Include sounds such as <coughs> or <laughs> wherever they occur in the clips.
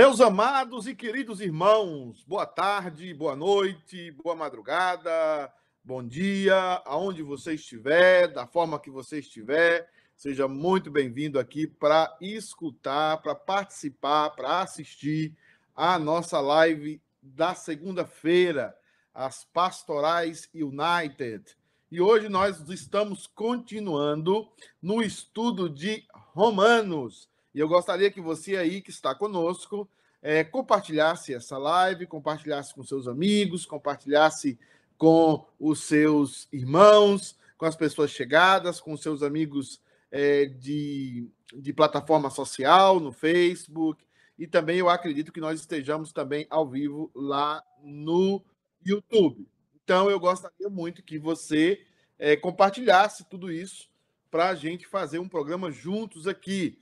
Meus amados e queridos irmãos, boa tarde, boa noite, boa madrugada, bom dia, aonde você estiver, da forma que você estiver, seja muito bem-vindo aqui para escutar, para participar, para assistir a nossa live da segunda-feira, as Pastorais United. E hoje nós estamos continuando no estudo de Romanos. E eu gostaria que você aí que está conosco é, compartilhasse essa live, compartilhasse com seus amigos, compartilhasse com os seus irmãos, com as pessoas chegadas, com seus amigos é, de, de plataforma social, no Facebook. E também eu acredito que nós estejamos também ao vivo lá no YouTube. Então, eu gostaria muito que você é, compartilhasse tudo isso para a gente fazer um programa juntos aqui,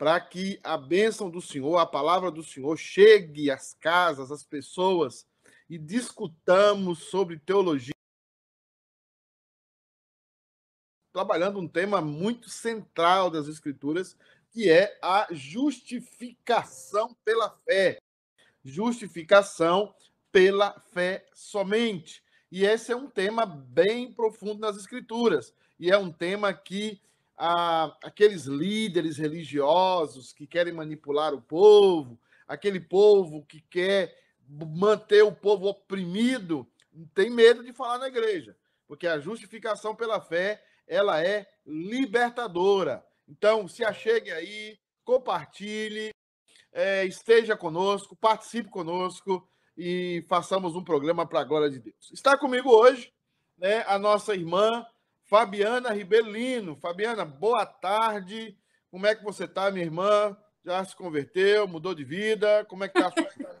para que a bênção do Senhor, a palavra do Senhor, chegue às casas, às pessoas e discutamos sobre teologia. Trabalhando um tema muito central das Escrituras, que é a justificação pela fé. Justificação pela fé somente. E esse é um tema bem profundo nas Escrituras. E é um tema que ah, aqueles líderes religiosos que querem manipular o povo, aquele povo que quer manter o povo oprimido, tem medo de falar na igreja, porque a justificação pela fé ela é libertadora. Então, se achegue aí, compartilhe, é, esteja conosco, participe conosco e façamos um programa para a glória de Deus. Está comigo hoje né, a nossa irmã Fabiana Ribelino. Fabiana, boa tarde. Como é que você está, minha irmã? Já se converteu, mudou de vida? Como é que está a sua <laughs>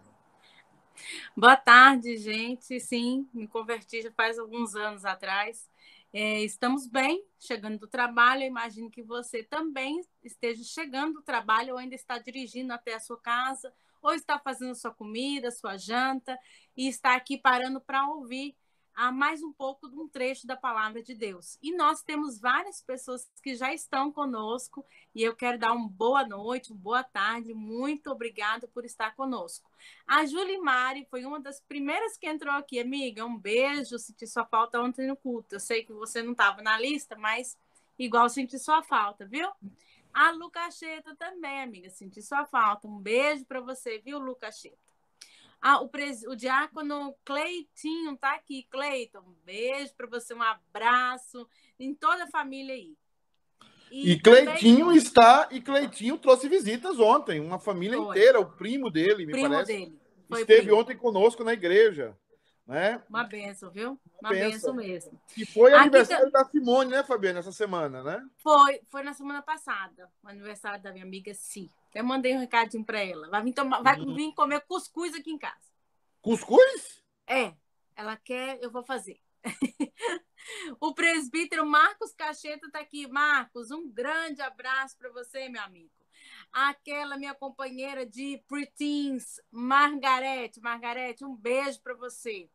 Boa tarde, gente. Sim, me converti já faz alguns anos atrás. É, estamos bem, chegando do trabalho. Eu imagino que você também esteja chegando do trabalho ou ainda está dirigindo até a sua casa ou está fazendo sua comida, sua janta e está aqui parando para ouvir a mais um pouco de um trecho da palavra de Deus. E nós temos várias pessoas que já estão conosco e eu quero dar uma boa noite, uma boa tarde, muito obrigada por estar conosco. A Julimari foi uma das primeiras que entrou aqui, amiga. Um beijo, senti sua falta ontem no culto. Eu sei que você não estava na lista, mas igual senti sua falta, viu? A Lucacheta também, amiga, senti sua falta. Um beijo para você, viu, Lucacheta? Ah, o, pres... o diácono Cleitinho tá aqui. Cleiton, um beijo para você, um abraço em toda a família aí. E, e Cleitinho também... está, e Cleitinho trouxe visitas ontem, uma família Foi. inteira, o primo dele, me primo parece. Dele. Foi esteve primo. ontem conosco na igreja. Né? Uma benção, viu? Uma, Uma benção. mesmo. E foi Aqui aniversário tá... da Simone, né, Fabiana, essa semana, né? Foi, foi na semana passada, o aniversário da minha amiga Si. Eu mandei um recadinho para ela. Vai vir, tomar, vai uhum. vir comer cuscuz aqui em casa. Cuscuz? É, ela quer, eu vou fazer. <laughs> o presbítero Marcos Cacheta está aqui. Marcos, um grande abraço para você, meu amigo. Aquela minha companheira de preteens, Margarete. Margarete, um beijo para você.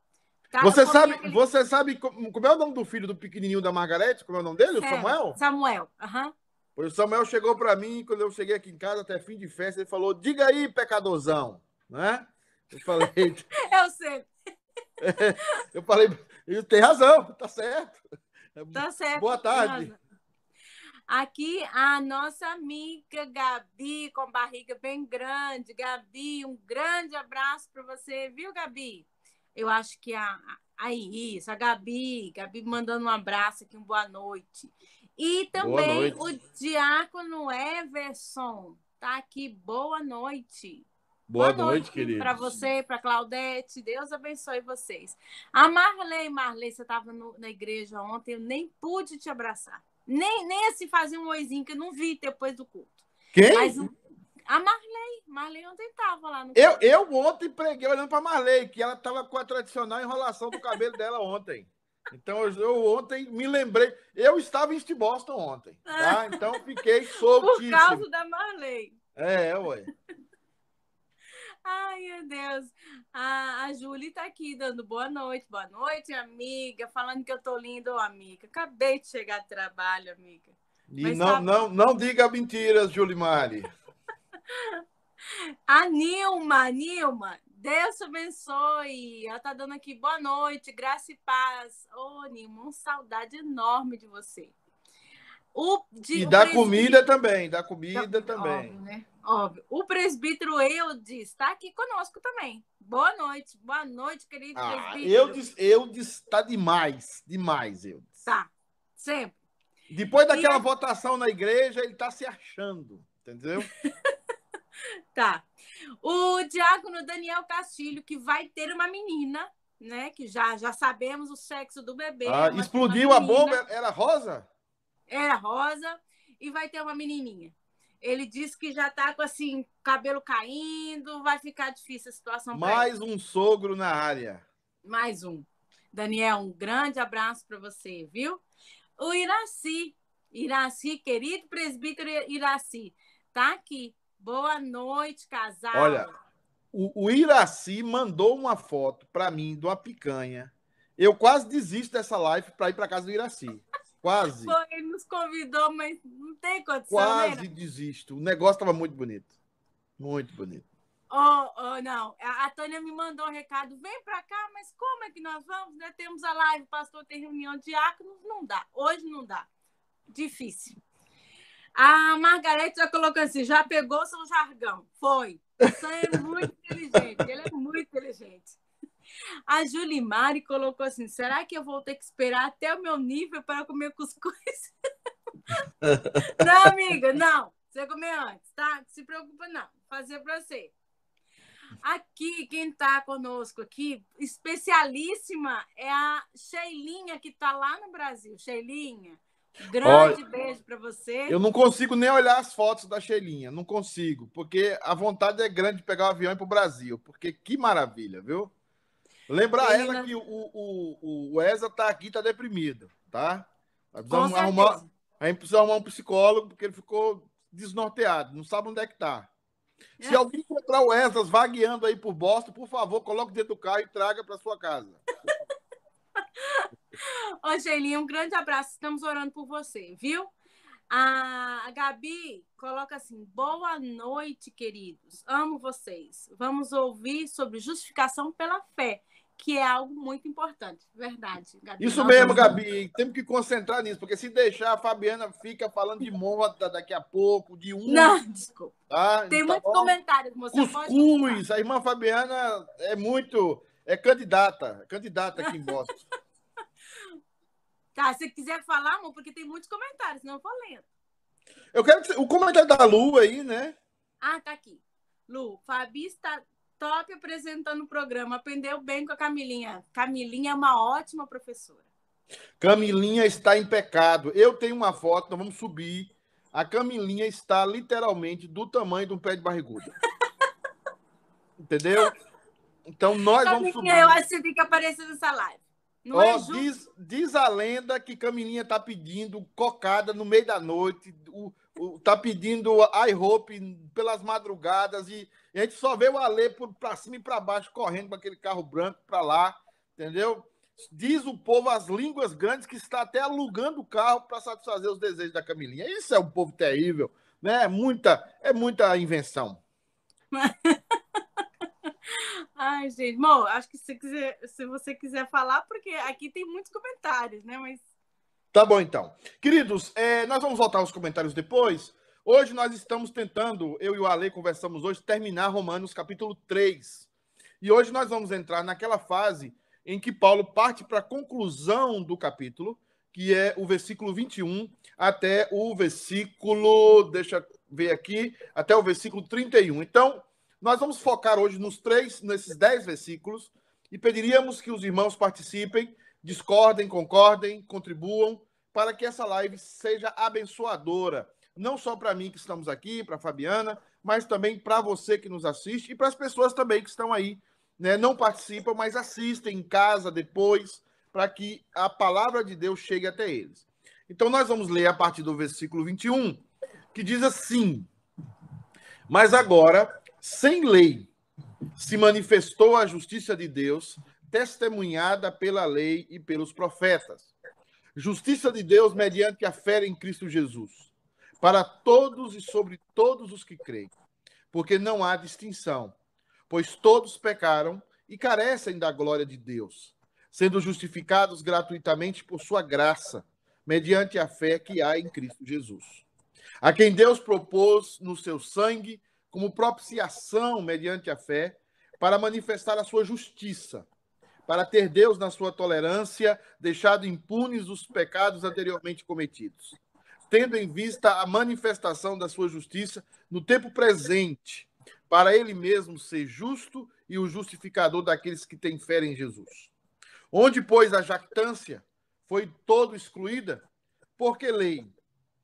Tá você sabe, aquele... você sabe como é o nome do filho do pequenininho da Margarete? Como é o nome dele? Certo. Samuel? Samuel, aham. Uhum. O Samuel chegou para mim quando eu cheguei aqui em casa até fim de festa, ele falou: "Diga aí, pecadorzão", né? Eu falei: <laughs> "Eu sei". <laughs> eu falei: "Ele tem razão, tá certo". Tá certo. Boa tarde. Aqui a nossa amiga Gabi, com barriga bem grande. Gabi, um grande abraço para você, viu, Gabi? Eu acho que a, aí, isso, a Gabi, Gabi mandando um abraço aqui, uma boa noite. E também o Diácono Everson tá aqui, boa noite. Boa, boa noite, noite querido. Para você, para Claudete, Deus abençoe vocês. A Marley, Marley, você estava na igreja ontem, eu nem pude te abraçar. Nem, nem assim fazer um oizinho que eu não vi depois do culto. Quem? Mas a Marley, Marley ontem estava lá no eu, eu ontem preguei olhando para Marley, que ela estava com a tradicional enrolação do cabelo dela ontem. Então eu, eu, ontem me lembrei, eu estava em Boston ontem, tá? Então fiquei <laughs> soltíssimo. Por causa da Marley. É, ué. <laughs> Ai, meu Deus. A, a Júlia está aqui dando boa noite. Boa noite, amiga. Falando que eu tô lindo, amiga. Acabei de chegar do trabalho, amiga. E não, tá... não, não diga mentiras, Julimari. <laughs> A Nilma, Nilma, Deus te abençoe. Ela tá dando aqui boa noite, graça e paz. Ô, oh, Nilma, uma saudade enorme de você. O, de, e dá comida também, dá comida da, também. Óbvio, né? Óbvio. O presbítero Eudes está aqui conosco também. Boa noite, boa noite, querido ah, presbítero. Eudes, Eudes está demais, demais, Eudes. Tá, sempre. Depois daquela e... votação na igreja, ele está se achando, entendeu? <laughs> tá. O diácono Daniel Castilho, que vai ter uma menina, né? Que já, já sabemos o sexo do bebê. Ah, explodiu a bomba, era rosa? Era rosa e vai ter uma menininha. Ele disse que já tá com assim, cabelo caindo, vai ficar difícil a situação Mais um sogro na área. Mais um. Daniel, um grande abraço para você, viu? O Iraci, Iraci, querido presbítero Iraci, tá aqui. Boa noite, casal. Olha, o, o Iraci mandou uma foto para mim de uma picanha. Eu quase desisto dessa live para ir para casa do Iraci. Quase. <laughs> Pô, ele nos convidou, mas não tem condição. Quase né? desisto. O negócio estava muito bonito. Muito bonito. Oh, oh, não. A, a Tânia me mandou um recado. Vem para cá, mas como é que nós vamos? Né? Temos a live, pastor tem reunião de diáconos. Não dá. Hoje não dá. Difícil. A Margarete já colocou assim: já pegou seu jargão. Foi. Você é muito inteligente. Ele é muito inteligente. A Julimari colocou assim: será que eu vou ter que esperar até o meu nível para comer cuscuz? <laughs> não, amiga, não. Você comer antes, tá? Não se preocupa, não. Vou fazer para você. Aqui, quem está conosco aqui, especialíssima, é a Sheilinha, que está lá no Brasil. Sheilinha, grande Olha, beijo para você. Eu não consigo nem olhar as fotos da Sheilinha, não consigo, porque a vontade é grande de pegar o avião e ir para o Brasil, porque que maravilha, viu? Lembrar ela que o, o, o Eza tá aqui, tá deprimido, tá? Precisamos arrumar, a gente precisa arrumar um psicólogo, porque ele ficou desnorteado, não sabe onde é que tá. Se é. alguém encontrar o Esdras vagueando aí por Boston, por favor, coloque dentro do carro e traga para sua casa. Ô, Geilinha, um grande abraço. Estamos orando por você, viu? A Gabi coloca assim: boa noite, queridos. Amo vocês. Vamos ouvir sobre justificação pela fé que é algo muito importante, verdade. Gabi. Isso mesmo, Gabi. Temos que concentrar nisso, porque se deixar, a Fabiana fica falando de moda daqui a pouco, de um. Não, desculpa. Tá? Tem então, muitos comentários você Cuscuz. A irmã Fabiana é muito. É candidata. Candidata aqui em Boston. <laughs> tá, se quiser falar, amor, porque tem muitos comentários, não eu vou lendo. Eu quero que... o comentário da Lu aí, né? Ah, tá aqui. Lu, Fabi está top apresentando o programa. Aprendeu bem com a Camilinha. Camilinha é uma ótima professora. Camilinha está em pecado. Eu tenho uma foto, nós vamos subir. A Camilinha está literalmente do tamanho de um pé de barriguda. <laughs> Entendeu? Então nós Camilinha, vamos subir. Eu acho que fica aparecendo nessa live. Não oh, é diz, diz, a lenda que Camilinha está pedindo cocada no meio da noite, o, o, tá pedindo iHope pelas madrugadas e e a gente só vê o Alê para cima e para baixo, correndo com aquele carro branco para lá, entendeu? Diz o povo as línguas grandes que está até alugando o carro para satisfazer os desejos da Camilinha. Isso é um povo terrível, né? É muita, é muita invenção. <laughs> Ai, gente, bom, acho que se, quiser, se você quiser falar, porque aqui tem muitos comentários, né? Mas. Tá bom, então. Queridos, é, nós vamos voltar aos comentários depois. Hoje nós estamos tentando, eu e o Ale conversamos hoje, terminar Romanos capítulo 3. E hoje nós vamos entrar naquela fase em que Paulo parte para a conclusão do capítulo, que é o versículo 21 até o versículo, deixa eu ver aqui, até o versículo 31. Então, nós vamos focar hoje nos três, nesses dez versículos, e pediríamos que os irmãos participem, discordem, concordem, contribuam, para que essa live seja abençoadora não só para mim que estamos aqui, para Fabiana, mas também para você que nos assiste e para as pessoas também que estão aí, né? não participam, mas assistem em casa depois, para que a palavra de Deus chegue até eles. Então nós vamos ler a partir do versículo 21, que diz assim: Mas agora, sem lei, se manifestou a justiça de Deus, testemunhada pela lei e pelos profetas. Justiça de Deus mediante a fé em Cristo Jesus para todos e sobre todos os que creem. porque não há distinção, pois todos pecaram e carecem da glória de Deus, sendo justificados gratuitamente por sua graça, mediante a fé que há em Cristo Jesus. A quem Deus propôs no seu sangue como propiciação mediante a fé, para manifestar a sua justiça, para ter Deus na sua tolerância, deixado impunes os pecados anteriormente cometidos, tendo em vista a manifestação da sua justiça no tempo presente, para ele mesmo ser justo e o justificador daqueles que têm fé em Jesus. Onde, pois, a jactância foi todo excluída? Porque lei?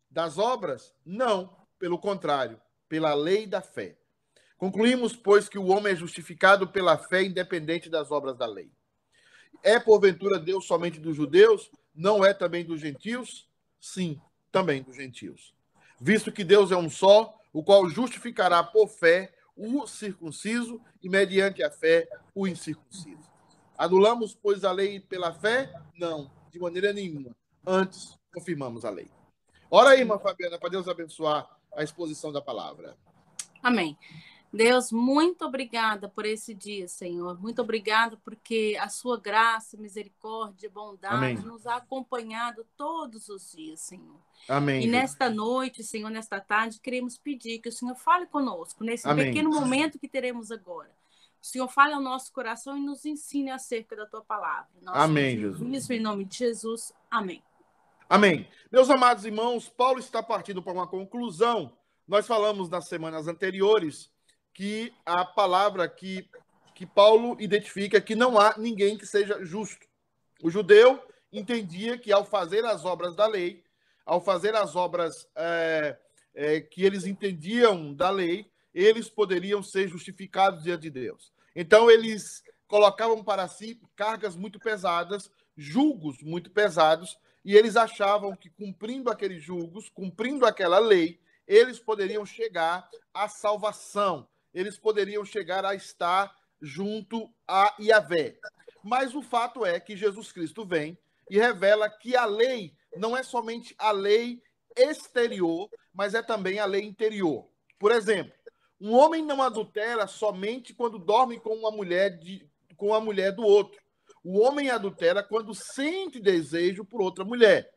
Das obras? Não, pelo contrário, pela lei da fé. Concluímos, pois, que o homem é justificado pela fé independente das obras da lei. É porventura Deus somente dos judeus? Não é também dos gentios? Sim, também dos gentios. Visto que Deus é um só, o qual justificará por fé o circunciso e, mediante a fé, o incircunciso. Anulamos, pois, a lei pela fé? Não, de maneira nenhuma. Antes, confirmamos a lei. Ora aí, irmã Fabiana, para Deus abençoar a exposição da palavra. Amém. Deus, muito obrigada por esse dia, Senhor. Muito obrigada porque a sua graça, misericórdia, bondade Amém. nos ha acompanhado todos os dias, Senhor. Amém. E nesta noite, Senhor, nesta tarde, queremos pedir que o Senhor fale conosco nesse Amém. pequeno momento que teremos agora. O Senhor fale ao nosso coração e nos ensine acerca da tua palavra. Nós Amém, Jesus. Em nome de Jesus. Amém. Amém. Meus amados irmãos, Paulo está partindo para uma conclusão. Nós falamos nas semanas anteriores que a palavra que, que Paulo identifica que não há ninguém que seja justo. O judeu entendia que ao fazer as obras da lei, ao fazer as obras é, é, que eles entendiam da lei, eles poderiam ser justificados diante de Deus. Então eles colocavam para si cargas muito pesadas, julgos muito pesados, e eles achavam que cumprindo aqueles julgos, cumprindo aquela lei, eles poderiam chegar à salvação, eles poderiam chegar a estar junto a Yahvé. Mas o fato é que Jesus Cristo vem e revela que a lei não é somente a lei exterior, mas é também a lei interior. Por exemplo, um homem não adultera somente quando dorme com uma mulher de, com a mulher do outro. O homem adultera quando sente desejo por outra mulher.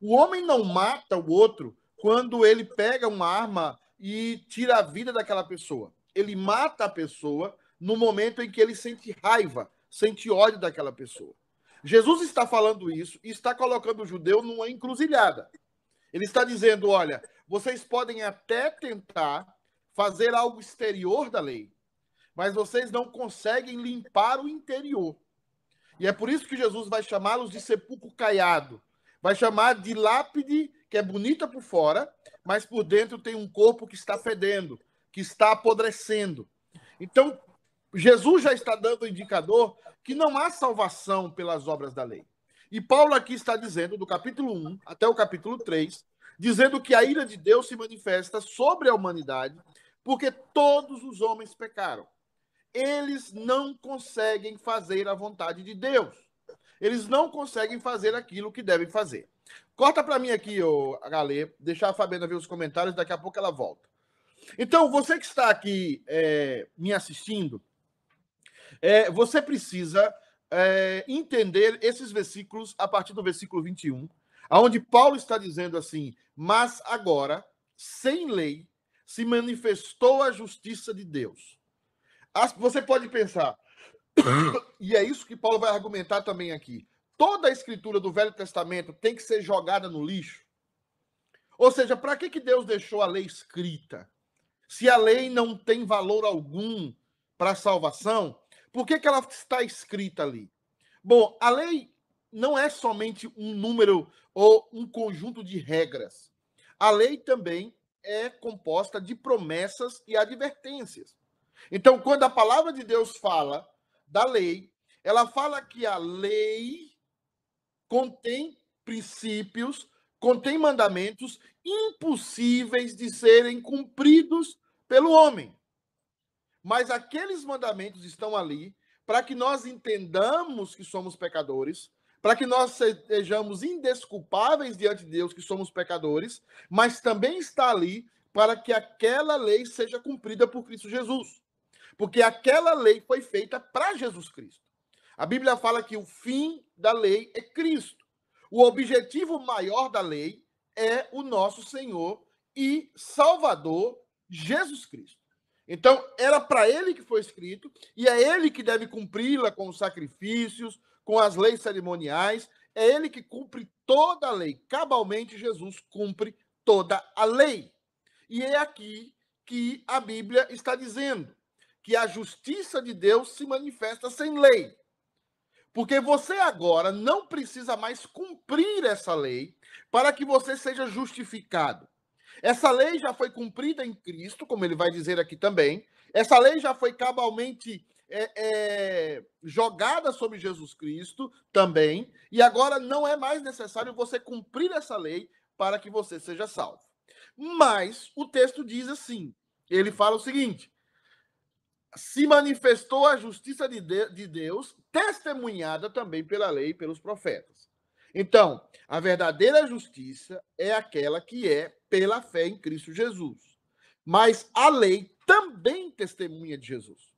O homem não mata o outro quando ele pega uma arma e tira a vida daquela pessoa ele mata a pessoa no momento em que ele sente raiva, sente ódio daquela pessoa. Jesus está falando isso e está colocando o judeu numa encruzilhada. Ele está dizendo: olha, vocês podem até tentar fazer algo exterior da lei, mas vocês não conseguem limpar o interior. E é por isso que Jesus vai chamá-los de sepulcro caiado. Vai chamar de lápide, que é bonita por fora, mas por dentro tem um corpo que está fedendo, que está apodrecendo. Então, Jesus já está dando o indicador que não há salvação pelas obras da lei. E Paulo aqui está dizendo, do capítulo 1 até o capítulo 3, dizendo que a ira de Deus se manifesta sobre a humanidade, porque todos os homens pecaram. Eles não conseguem fazer a vontade de Deus. Eles não conseguem fazer aquilo que devem fazer. Corta para mim aqui, ô, Galê, deixar a Fabiana ver os comentários, daqui a pouco ela volta. Então, você que está aqui é, me assistindo, é, você precisa é, entender esses versículos a partir do versículo 21, onde Paulo está dizendo assim: Mas agora, sem lei, se manifestou a justiça de Deus. Você pode pensar, <coughs> e é isso que Paulo vai argumentar também aqui. Toda a escritura do Velho Testamento tem que ser jogada no lixo. Ou seja, para que, que Deus deixou a lei escrita? Se a lei não tem valor algum para a salvação, por que, que ela está escrita ali? Bom, a lei não é somente um número ou um conjunto de regras. A lei também é composta de promessas e advertências. Então, quando a palavra de Deus fala da lei, ela fala que a lei contém princípios contém mandamentos impossíveis de serem cumpridos pelo homem. Mas aqueles mandamentos estão ali para que nós entendamos que somos pecadores, para que nós sejamos indesculpáveis diante de Deus que somos pecadores, mas também está ali para que aquela lei seja cumprida por Cristo Jesus. Porque aquela lei foi feita para Jesus Cristo. A Bíblia fala que o fim da lei é Cristo. O objetivo maior da lei é o nosso Senhor e Salvador Jesus Cristo. Então, era para ele que foi escrito, e é ele que deve cumpri-la com os sacrifícios, com as leis cerimoniais, é ele que cumpre toda a lei. Cabalmente, Jesus cumpre toda a lei. E é aqui que a Bíblia está dizendo que a justiça de Deus se manifesta sem lei. Porque você agora não precisa mais cumprir essa lei para que você seja justificado. Essa lei já foi cumprida em Cristo, como ele vai dizer aqui também. Essa lei já foi cabalmente é, é, jogada sobre Jesus Cristo também. E agora não é mais necessário você cumprir essa lei para que você seja salvo. Mas o texto diz assim: ele fala o seguinte: se manifestou a justiça de, de Deus, testemunhada também pela lei e pelos profetas. Então, a verdadeira justiça é aquela que é pela fé em Cristo Jesus. Mas a lei também testemunha de Jesus.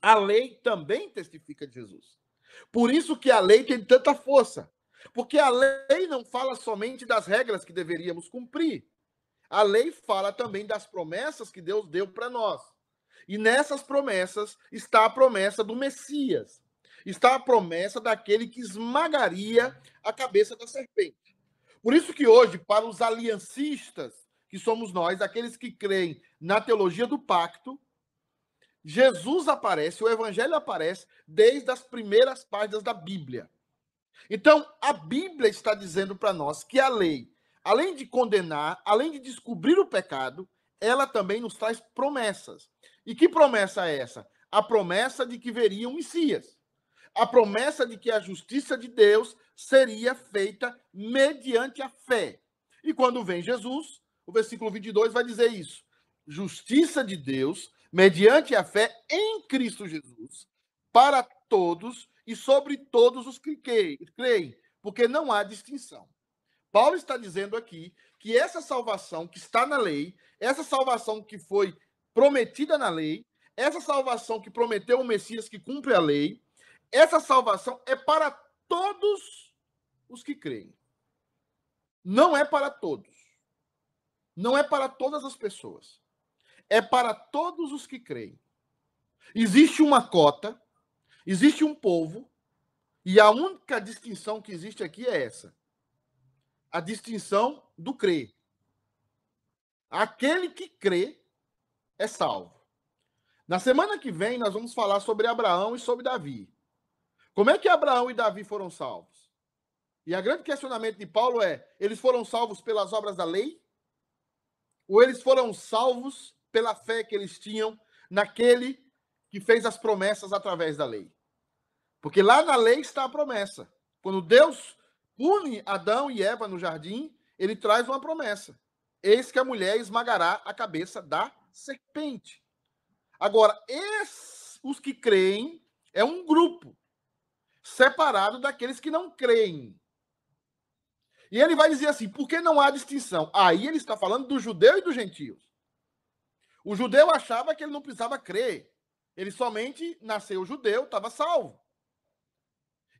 A lei também testifica de Jesus. Por isso que a lei tem tanta força. Porque a lei não fala somente das regras que deveríamos cumprir. A lei fala também das promessas que Deus deu para nós. E nessas promessas está a promessa do Messias. Está a promessa daquele que esmagaria a cabeça da serpente. Por isso que hoje, para os aliancistas, que somos nós, aqueles que creem na teologia do pacto, Jesus aparece, o evangelho aparece desde as primeiras páginas da Bíblia. Então, a Bíblia está dizendo para nós que a lei, além de condenar, além de descobrir o pecado, ela também nos traz promessas. E que promessa é essa? A promessa de que veria um Messias. A promessa de que a justiça de Deus seria feita mediante a fé. E quando vem Jesus, o versículo 22 vai dizer isso. Justiça de Deus mediante a fé em Cristo Jesus para todos e sobre todos os que creem, porque não há distinção. Paulo está dizendo aqui que essa salvação que está na lei, essa salvação que foi prometida na lei, essa salvação que prometeu o Messias que cumpre a lei, essa salvação é para todos os que creem. Não é para todos. Não é para todas as pessoas. É para todos os que creem. Existe uma cota, existe um povo, e a única distinção que existe aqui é essa: a distinção do crer. Aquele que crê é salvo. Na semana que vem, nós vamos falar sobre Abraão e sobre Davi. Como é que Abraão e Davi foram salvos? E o grande questionamento de Paulo é: eles foram salvos pelas obras da lei? Ou eles foram salvos pela fé que eles tinham naquele que fez as promessas através da lei? Porque lá na lei está a promessa. Quando Deus pune Adão e Eva no jardim, ele traz uma promessa. Eis que a mulher esmagará a cabeça da serpente. Agora, esses, os que creem é um grupo separado daqueles que não creem. E ele vai dizer assim: por que não há distinção? Aí ele está falando do judeu e dos gentios. O judeu achava que ele não precisava crer. Ele somente nasceu judeu, estava salvo.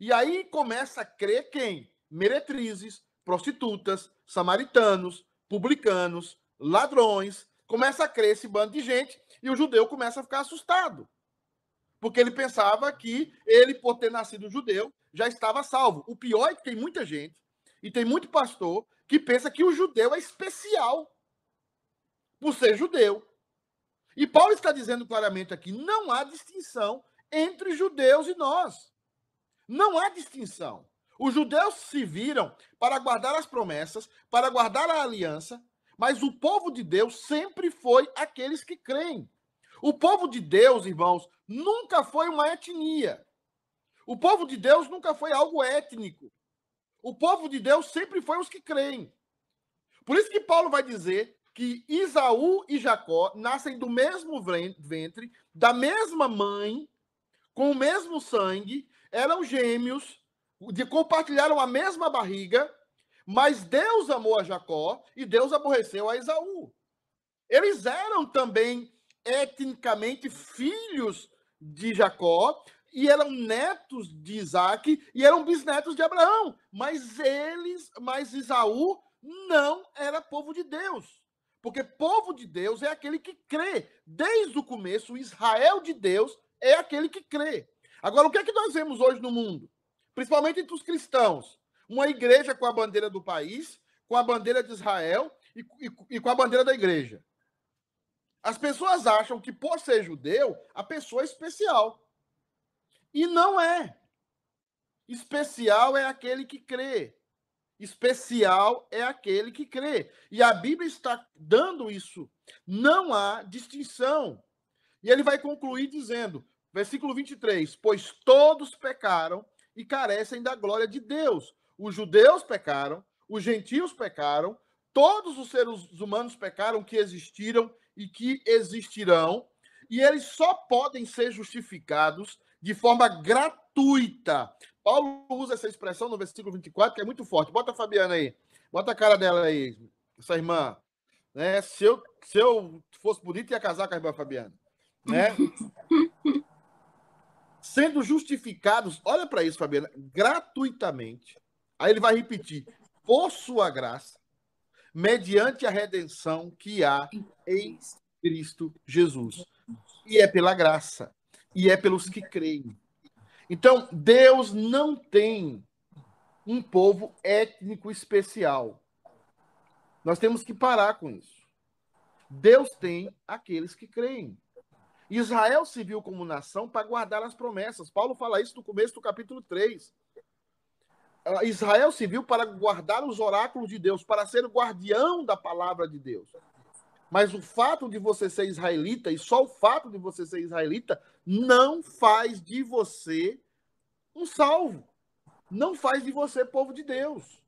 E aí começa a crer quem? Meretrizes, prostitutas, samaritanos, publicanos, ladrões. Começa a crer esse bando de gente e o judeu começa a ficar assustado. Porque ele pensava que ele, por ter nascido judeu, já estava salvo. O pior é que tem muita gente, e tem muito pastor, que pensa que o judeu é especial por ser judeu. E Paulo está dizendo claramente aqui: não há distinção entre judeus e nós. Não há distinção. Os judeus se viram para guardar as promessas, para guardar a aliança, mas o povo de Deus sempre foi aqueles que creem. O povo de Deus, irmãos, nunca foi uma etnia. O povo de Deus nunca foi algo étnico. O povo de Deus sempre foi os que creem. Por isso que Paulo vai dizer que Isaú e Jacó nascem do mesmo ventre, da mesma mãe, com o mesmo sangue, eram gêmeos, compartilharam a mesma barriga, mas Deus amou a Jacó e Deus aborreceu a Esaú. Eles eram também etnicamente filhos de Jacó e eram netos de Isaac e eram bisnetos de Abraão. Mas eles, mas Isaú não era povo de Deus. Porque povo de Deus é aquele que crê. Desde o começo, o Israel de Deus é aquele que crê. Agora, o que é que nós vemos hoje no mundo? Principalmente entre os cristãos. Uma igreja com a bandeira do país, com a bandeira de Israel e, e, e com a bandeira da igreja. As pessoas acham que, por ser judeu, a pessoa é especial. E não é. Especial é aquele que crê. Especial é aquele que crê. E a Bíblia está dando isso. Não há distinção. E ele vai concluir dizendo, versículo 23: Pois todos pecaram e carecem da glória de Deus. Os judeus pecaram, os gentios pecaram, todos os seres humanos pecaram que existiram e que existirão, e eles só podem ser justificados de forma gratuita. Paulo usa essa expressão no versículo 24, que é muito forte. Bota a Fabiana aí. Bota a cara dela aí, essa irmã. Né? Se, eu, se eu fosse bonito, ia casar com a irmã Fabiana. Né? <laughs> Sendo justificados, olha para isso, Fabiana, gratuitamente. Aí ele vai repetir: por sua graça, mediante a redenção que há em Cristo Jesus. E é pela graça, e é pelos que creem. Então, Deus não tem um povo étnico especial. Nós temos que parar com isso. Deus tem aqueles que creem. Israel se viu como nação para guardar as promessas. Paulo fala isso no começo do capítulo 3. Ah, Israel se viu para guardar os oráculos de Deus, para ser o guardião da palavra de Deus. Mas o fato de você ser israelita, e só o fato de você ser israelita, não faz de você um salvo. Não faz de você povo de Deus.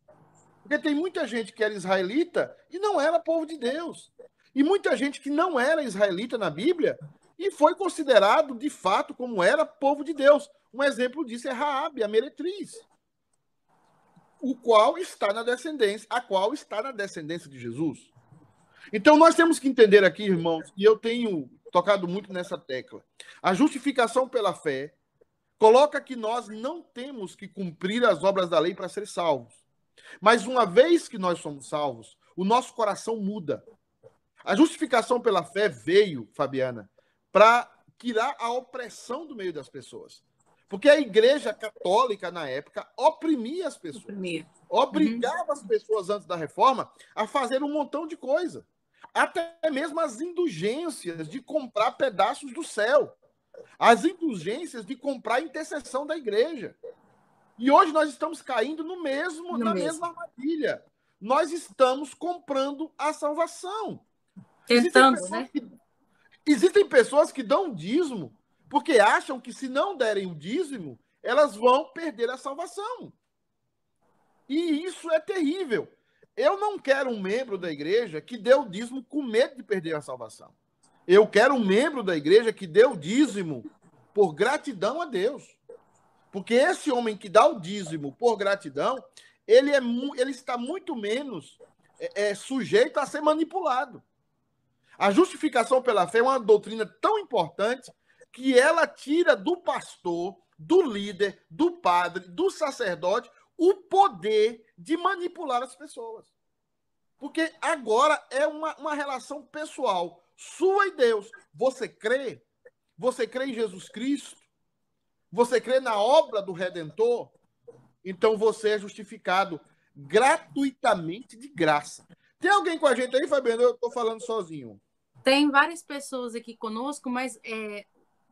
Porque tem muita gente que era israelita e não era povo de Deus. E muita gente que não era israelita na Bíblia e foi considerado de fato como era povo de Deus. Um exemplo disso é Raabe, a meretriz o qual está na descendência, a qual está na descendência de Jesus. Então nós temos que entender aqui, irmãos, e eu tenho tocado muito nessa tecla. A justificação pela fé coloca que nós não temos que cumprir as obras da lei para ser salvos. Mas uma vez que nós somos salvos, o nosso coração muda. A justificação pela fé veio, Fabiana, para tirar a opressão do meio das pessoas. Porque a igreja católica, na época, oprimia as pessoas. Oprimia. Obrigava uhum. as pessoas antes da reforma a fazer um montão de coisa. Até mesmo as indulgências de comprar pedaços do céu. As indulgências de comprar a intercessão da igreja. E hoje nós estamos caindo no mesmo, no na mesmo. mesma armadilha. Nós estamos comprando a salvação. Tentando, existem né? Que, existem pessoas que dão dízimo porque acham que se não derem o dízimo, elas vão perder a salvação. E isso é terrível. Eu não quero um membro da igreja que dê o dízimo com medo de perder a salvação. Eu quero um membro da igreja que dê o dízimo por gratidão a Deus. Porque esse homem que dá o dízimo por gratidão, ele, é, ele está muito menos é, é, sujeito a ser manipulado. A justificação pela fé é uma doutrina tão importante que ela tira do pastor, do líder, do padre, do sacerdote, o poder de manipular as pessoas. Porque agora é uma, uma relação pessoal, sua e Deus. Você crê? Você crê em Jesus Cristo? Você crê na obra do Redentor? Então você é justificado gratuitamente de graça. Tem alguém com a gente aí, Fabiano? Eu estou falando sozinho. Tem várias pessoas aqui conosco, mas é,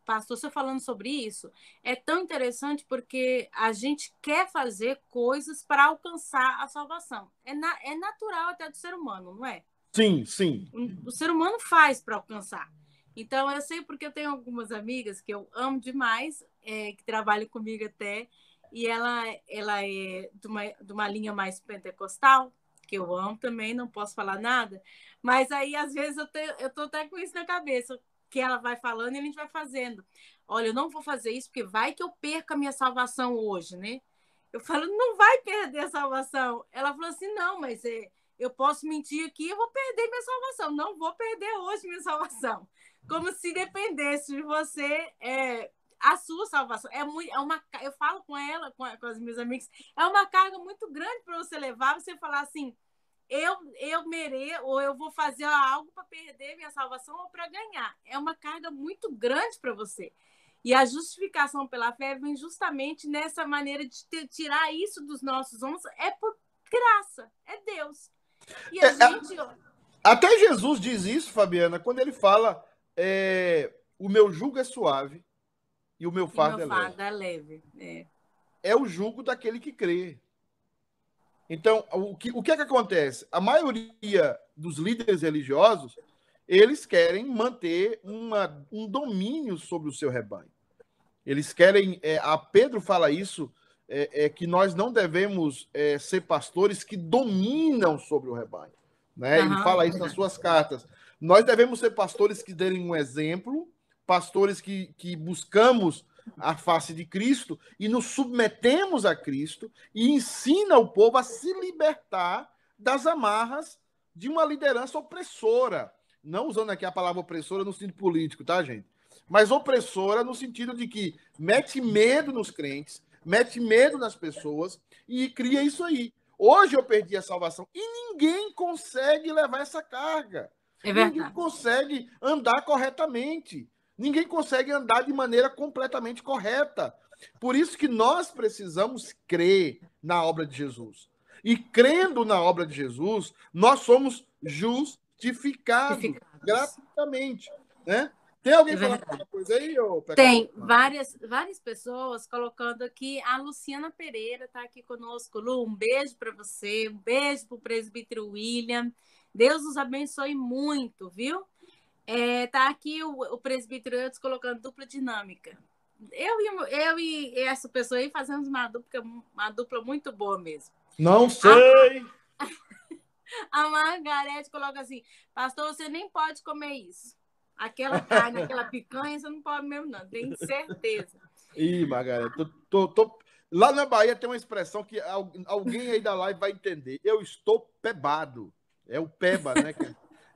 pastor, você falando sobre isso, é tão interessante porque a gente quer fazer coisas para alcançar a salvação. É, na, é natural até do ser humano, não é? Sim, sim. O, ser humano faz para alcançar. Então, eu sei porque eu tenho algumas amigas que eu amo demais, é, que trabalham comigo até, e ela, ela é de uma, de uma linha mais pentecostal, que eu amo também, não posso falar nada, mas aí às vezes eu, te, eu tô até com isso na cabeça que ela vai falando e a gente vai fazendo. Olha, eu não vou fazer isso porque vai que eu perca a minha salvação hoje, né? Eu falo, não vai perder a salvação. Ela falou assim, não, mas é, eu posso mentir aqui, eu vou perder minha salvação. Não vou perder hoje minha salvação. Como se dependesse de você é, a sua salvação. É, muito, é uma, eu falo com ela, com, com as minhas amigas, é uma carga muito grande para você levar, você falar assim, eu, eu mereço, ou eu vou fazer algo para perder minha salvação ou para ganhar. É uma carga muito grande para você. E a justificação pela fé vem justamente nessa maneira de tirar isso dos nossos ombros. É por graça, é Deus. E a é, gente. Até Jesus diz isso, Fabiana, quando ele fala: é, o meu jugo é suave e o meu fardo, meu é, fardo leve. é leve. É. é o jugo daquele que crê. Então, o que, o que é que acontece? A maioria dos líderes religiosos, eles querem manter uma, um domínio sobre o seu rebanho. Eles querem. É, a Pedro fala isso, é, é que nós não devemos é, ser pastores que dominam sobre o rebanho. Né? Uhum. Ele fala isso nas suas cartas. Nós devemos ser pastores que derem um exemplo, pastores que, que buscamos a face de Cristo e nos submetemos a Cristo e ensina o povo a se libertar das amarras de uma liderança opressora. Não usando aqui a palavra opressora no sentido político, tá, gente? Mas opressora no sentido de que mete medo nos crentes, mete medo nas pessoas e cria isso aí. Hoje eu perdi a salvação e ninguém consegue levar essa carga. É ninguém consegue andar corretamente. Ninguém consegue andar de maneira completamente correta. Por isso que nós precisamos crer na obra de Jesus. E crendo na obra de Jesus, nós somos justificados, justificados. gratuitamente. Né? Tem alguém é falando alguma coisa aí? Ou... Tem várias, várias pessoas colocando aqui. A Luciana Pereira está aqui conosco. Lu, um beijo para você, um beijo para o presbítero William. Deus os abençoe muito, viu? É, tá aqui o, o presbítero Eudes colocando dupla dinâmica. Eu e, eu e essa pessoa aí fazemos uma dupla, uma dupla muito boa mesmo. Não sei! A, <laughs> a Margarete coloca assim: Pastor, você nem pode comer isso. Aquela carne, aquela picanha, você não pode mesmo, não, tenho certeza. Ih, Margarete, tô, tô, tô... lá na Bahia tem uma expressão que alguém aí da live vai entender. Eu estou pebado. É o peba, né?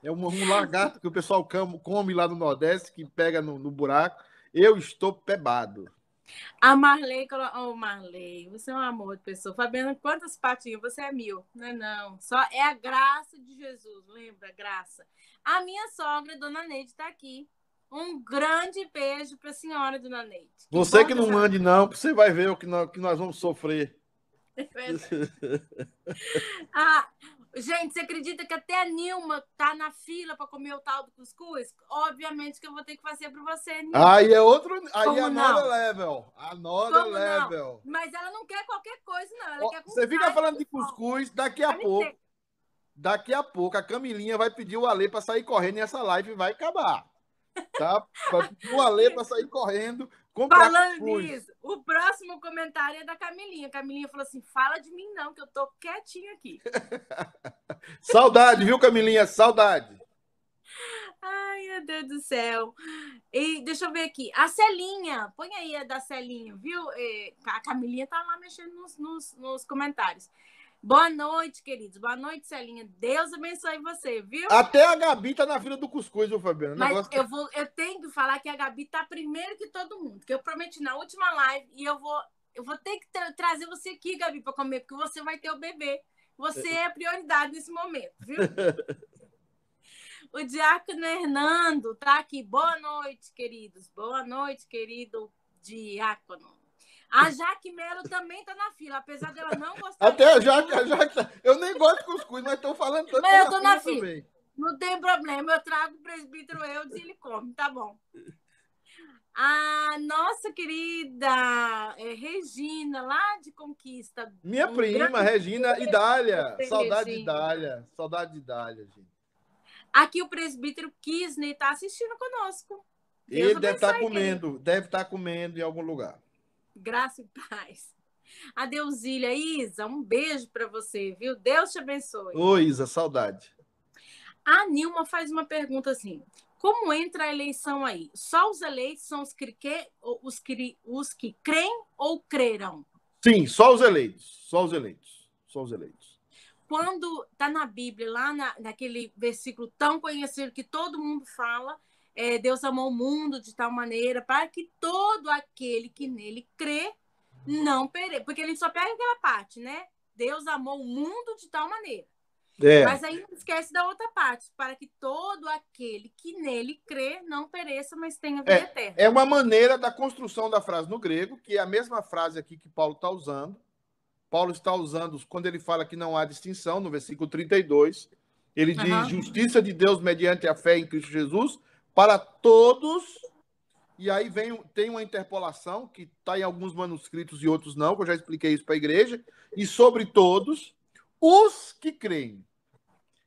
É um, um lagarto que o pessoal come lá no Nordeste, que pega no, no buraco. Eu estou pebado. A Marley, oh Marley, você é um amor de pessoa. Fabiana, quantas patinhas? Você é mil. Não, é não. Só é a graça de Jesus, lembra? Graça. A minha sogra, Dona Neide, está aqui. Um grande beijo para a senhora, Dona Neide. Você que não ande, não, você vai ver o que nós, que nós vamos sofrer. <laughs> É <laughs> ah, Gente, você acredita que até a Nilma tá na fila para comer o tal do cuscuz? Obviamente que eu vou ter que fazer para você, Nilma. Aí é outro. Aí Como é não? level. Another Como level. Não? Mas ela não quer qualquer coisa, não. Ela Ó, quer você fica falando de cuscuz, daqui a pouco. Daqui a pouco a Camilinha vai pedir o Ale para sair correndo e essa live vai acabar. Tá? O Ale para sair correndo Falando nisso, o próximo comentário é da Camilinha. Camilinha falou assim: fala de mim, não, que eu tô quietinho aqui. <laughs> saudade, viu, Camilinha? Saudade. Ai, meu Deus do céu. E deixa eu ver aqui. A Celinha, põe aí a da Celinha, viu? A Camilinha tá lá mexendo nos, nos, nos comentários. Boa noite, queridos. Boa noite, Celinha. Deus abençoe você, viu? Até a Gabi tá na fila do cuscuz, viu, Fabiano? Mas Negócio... eu, vou, eu tenho que falar que a Gabi tá primeiro que todo mundo, que eu prometi na última live e eu vou, eu vou ter que tra trazer você aqui, Gabi, para comer, porque você vai ter o bebê. Você é a prioridade nesse momento, viu? <laughs> o Diácono Hernando tá aqui. Boa noite, queridos. Boa noite, querido Diácono. A Jaque Melo também tá na fila, apesar dela não gostar. Até a Jaque, a Jaque. Tá- eu nem gosto de cuscuz, mas estão falando tanto. Mas eu tô na fila. Também. Não tem problema, eu trago o presbítero eu e ele come, tá bom. A nossa querida é, Regina, lá de Conquista. Minha um prima, Regina Idália. Saudade de Idália. Saudade de Idália, gente. Aqui o presbítero Kisney está assistindo conosco. Ele deve estar tá comendo, deve estar tá comendo em algum lugar. Graça e paz. A Deusília, Isa, um beijo para você, viu? Deus te abençoe. Oi, Isa, saudade. A Nilma faz uma pergunta assim: como entra a eleição aí? Só os eleitos são os que, os que, os que creem ou crerão? Sim, só os eleitos. Só os eleitos. Só os eleitos. quando está na Bíblia, lá na, naquele versículo tão conhecido que todo mundo fala, é, Deus amou o mundo de tal maneira para que todo aquele que nele crê não pereça. Porque ele só pega aquela parte, né? Deus amou o mundo de tal maneira. É. Mas aí não esquece da outra parte, para que todo aquele que nele crê não pereça, mas tenha vida é, eterna. É uma maneira da construção da frase no grego, que é a mesma frase aqui que Paulo está usando. Paulo está usando quando ele fala que não há distinção, no versículo 32. Ele diz: uhum. justiça de Deus mediante a fé em Cristo Jesus para todos. E aí vem, tem uma interpolação que está em alguns manuscritos e outros não, que eu já expliquei isso para a igreja, e sobre todos os que creem.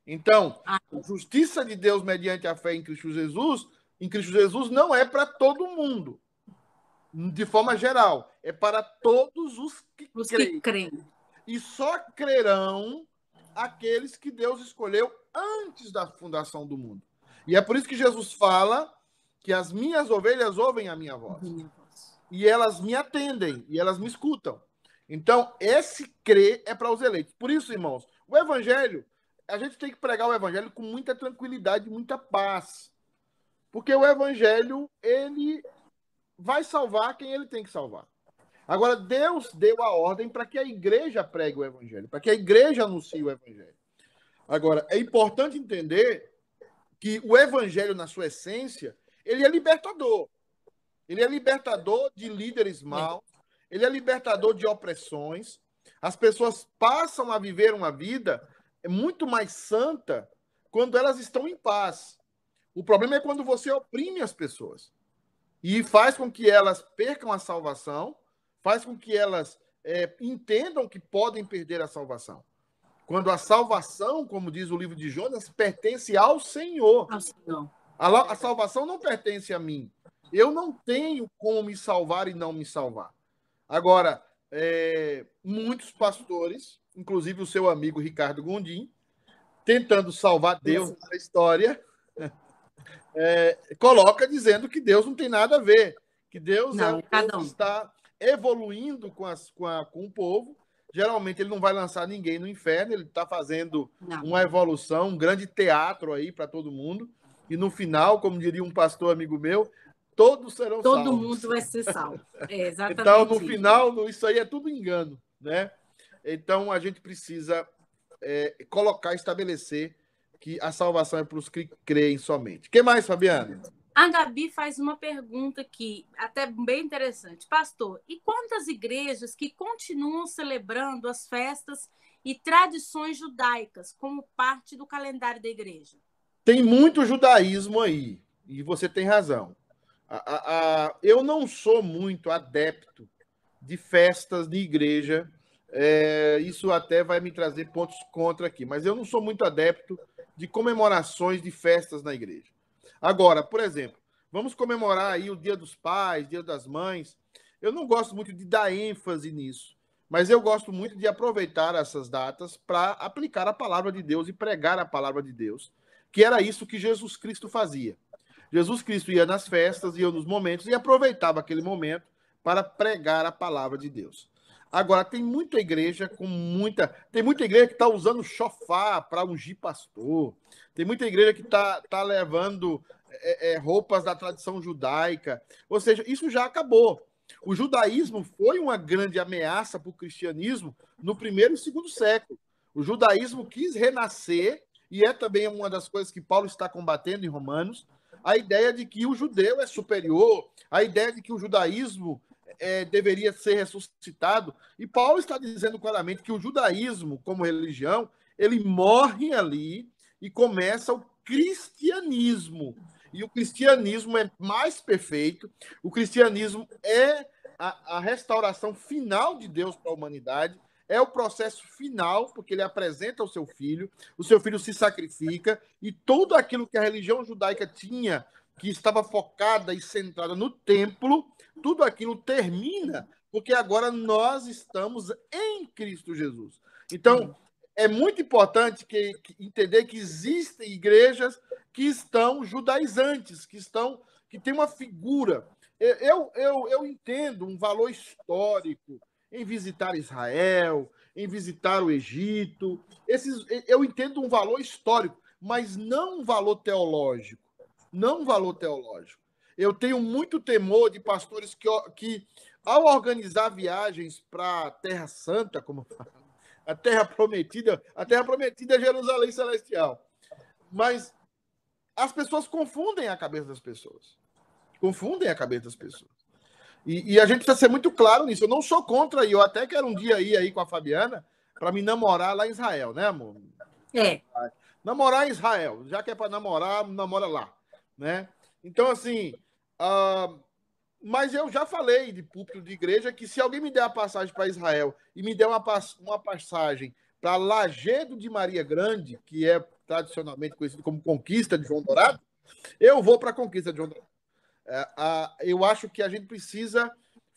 Então, a justiça de Deus mediante a fé em Cristo Jesus, em Cristo Jesus não é para todo mundo, de forma geral, é para todos os que, os creem. que creem. E só crerão aqueles que Deus escolheu antes da fundação do mundo. E é por isso que Jesus fala que as minhas ovelhas ouvem a minha voz. E elas me atendem, e elas me escutam. Então, esse crer é para os eleitos. Por isso, irmãos, o evangelho, a gente tem que pregar o evangelho com muita tranquilidade, muita paz. Porque o evangelho, ele vai salvar quem ele tem que salvar. Agora, Deus deu a ordem para que a igreja pregue o evangelho, para que a igreja anuncie o evangelho. Agora, é importante entender que o evangelho, na sua essência, ele é libertador. Ele é libertador de líderes maus, ele é libertador de opressões. As pessoas passam a viver uma vida muito mais santa quando elas estão em paz. O problema é quando você oprime as pessoas e faz com que elas percam a salvação, faz com que elas é, entendam que podem perder a salvação. Quando a salvação, como diz o livro de Jonas, pertence ao Senhor. Ao Senhor. A, a salvação não pertence a mim. Eu não tenho como me salvar e não me salvar. Agora, é, muitos pastores, inclusive o seu amigo Ricardo Gondim, tentando salvar Deus na história, <laughs> é, coloca dizendo que Deus não tem nada a ver, que Deus não, é um está evoluindo com, as, com, a, com o povo Geralmente ele não vai lançar ninguém no inferno, ele está fazendo não. uma evolução, um grande teatro aí para todo mundo. E no final, como diria um pastor amigo meu, todos serão todo salvos. Todo mundo vai ser salvo. É <laughs> exatamente. então, no final, isso aí é tudo engano, né? Então a gente precisa é, colocar, estabelecer que a salvação é para os que creem somente. O que mais, Fabiana? A Gabi faz uma pergunta aqui, até bem interessante. Pastor, e quantas igrejas que continuam celebrando as festas e tradições judaicas como parte do calendário da igreja? Tem muito judaísmo aí, e você tem razão. A, a, a, eu não sou muito adepto de festas de igreja. É, isso até vai me trazer pontos contra aqui, mas eu não sou muito adepto de comemorações de festas na igreja. Agora, por exemplo, vamos comemorar aí o Dia dos Pais, Dia das Mães. Eu não gosto muito de dar ênfase nisso, mas eu gosto muito de aproveitar essas datas para aplicar a palavra de Deus e pregar a palavra de Deus, que era isso que Jesus Cristo fazia. Jesus Cristo ia nas festas, ia nos momentos e aproveitava aquele momento para pregar a palavra de Deus. Agora, tem muita igreja com muita. Tem muita igreja que está usando chofá para ungir pastor. Tem muita igreja que está tá levando é, é, roupas da tradição judaica. Ou seja, isso já acabou. O judaísmo foi uma grande ameaça para o cristianismo no primeiro e segundo século. O judaísmo quis renascer, e é também uma das coisas que Paulo está combatendo em Romanos, a ideia de que o judeu é superior, a ideia de que o judaísmo é, deveria ser ressuscitado. E Paulo está dizendo claramente que o judaísmo, como religião, ele morre ali e começa o cristianismo. E o cristianismo é mais perfeito, o cristianismo é a, a restauração final de Deus para a humanidade, é o processo final, porque ele apresenta o seu filho, o seu filho se sacrifica, e tudo aquilo que a religião judaica tinha que estava focada e centrada no templo, tudo aquilo termina, porque agora nós estamos em Cristo Jesus. Então, é muito importante que, que, entender que existem igrejas que estão judaizantes, que estão que tem uma figura. Eu, eu, eu entendo um valor histórico, em visitar Israel, em visitar o Egito. Esses, eu entendo um valor histórico, mas não um valor teológico. Não um valor teológico. Eu tenho muito temor de pastores que, que ao organizar viagens para a Terra Santa, como a Terra Prometida, a Terra Prometida é Jerusalém Celestial. Mas as pessoas confundem a cabeça das pessoas. Confundem a cabeça das pessoas. E, e, a gente precisa ser muito claro nisso. Eu não sou contra, e eu até quero um dia ir aí com a Fabiana para me namorar lá em Israel, né, amor? É. Namorar em Israel. Já que é para namorar, namora lá, né? Então, assim, uh, mas eu já falei de púlpito de igreja que se alguém me der a passagem para Israel e me der uma, uma passagem para Lagedo de Maria Grande, que é tradicionalmente conhecido como Conquista de João Dourado, eu vou para a Conquista de João Dourado. É, a, eu acho que a gente precisa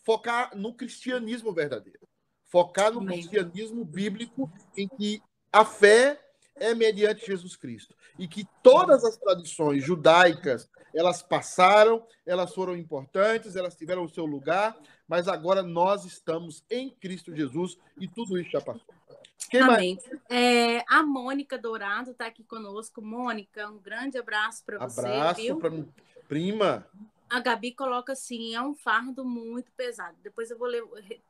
focar no cristianismo verdadeiro, focar no cristianismo bíblico, em que a fé é mediante Jesus Cristo e que todas as tradições judaicas elas passaram, elas foram importantes, elas tiveram o seu lugar, mas agora nós estamos em Cristo Jesus e tudo isso já passou. Quem Amém. É, a Mônica Dourado está aqui conosco. Mônica, um grande abraço para você. Abraço para prima. A Gabi coloca assim, é um fardo muito pesado. Depois eu vou ler,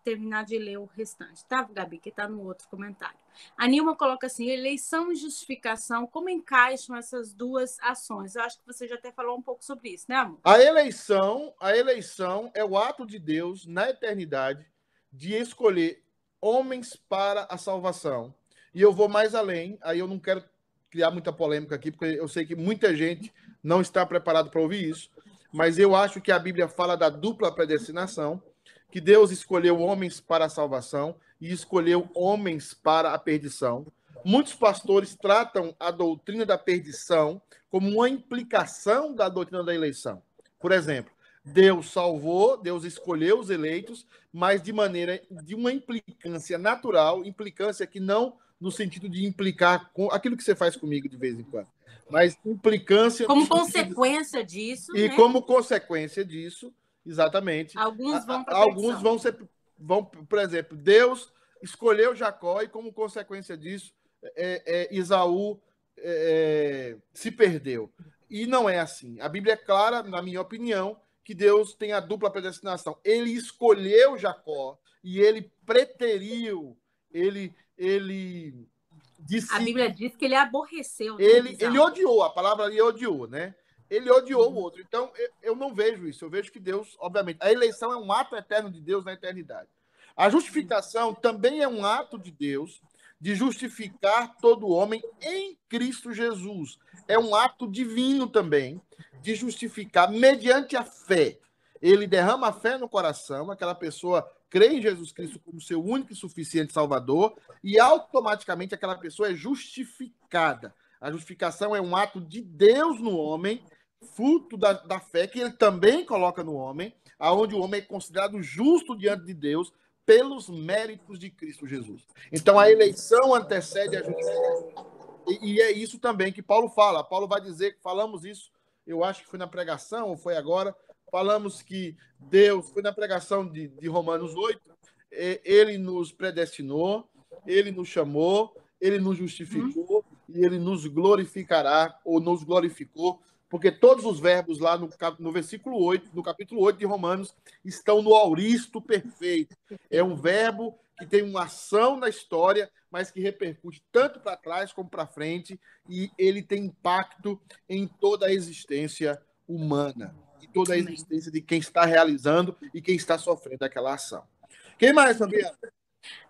terminar de ler o restante, tá, Gabi? Que está no outro comentário. A Nilma coloca assim, eleição e justificação, como encaixam essas duas ações? Eu acho que você já até falou um pouco sobre isso, né, amor? A eleição, a eleição é o ato de Deus na eternidade de escolher homens para a salvação. E eu vou mais além, aí eu não quero criar muita polêmica aqui, porque eu sei que muita gente não está preparado para ouvir isso mas eu acho que a Bíblia fala da dupla predestinação, que Deus escolheu homens para a salvação e escolheu homens para a perdição. Muitos pastores tratam a doutrina da perdição como uma implicação da doutrina da eleição. Por exemplo, Deus salvou, Deus escolheu os eleitos, mas de maneira de uma implicância natural, implicância que não no sentido de implicar com aquilo que você faz comigo de vez em quando mas implicância. Como consequência disso. E né? como consequência disso, exatamente. Alguns vão para Alguns vão ser. Vão, por exemplo, Deus escolheu Jacó e, como consequência disso, é, é, Isaú é, se perdeu. E não é assim. A Bíblia é clara, na minha opinião, que Deus tem a dupla predestinação. Ele escolheu Jacó e ele preteriu, ele, ele a Bíblia diz que ele aborreceu. Né, ele, ele odiou, a palavra ali odiou, né? Ele odiou o outro. Então, eu, eu não vejo isso. Eu vejo que Deus, obviamente, a eleição é um ato eterno de Deus na eternidade. A justificação também é um ato de Deus de justificar todo homem em Cristo Jesus. É um ato divino também de justificar mediante a fé. Ele derrama a fé no coração, aquela pessoa crê em Jesus Cristo como seu único e suficiente Salvador, e automaticamente aquela pessoa é justificada. A justificação é um ato de Deus no homem, fruto da, da fé que ele também coloca no homem, aonde o homem é considerado justo diante de Deus pelos méritos de Cristo Jesus. Então a eleição antecede a justificação. E, e é isso também que Paulo fala. Paulo vai dizer, falamos isso, eu acho que foi na pregação ou foi agora, falamos que Deus, foi na pregação de, de Romanos 8, ele nos predestinou, ele nos chamou, ele nos justificou e ele nos glorificará, ou nos glorificou, porque todos os verbos lá no, no versículo 8, no capítulo 8 de Romanos, estão no auristo perfeito. É um verbo que tem uma ação na história, mas que repercute tanto para trás como para frente, e ele tem impacto em toda a existência humana toda a existência de quem está realizando e quem está sofrendo aquela ação. Quem mais, Fabiana?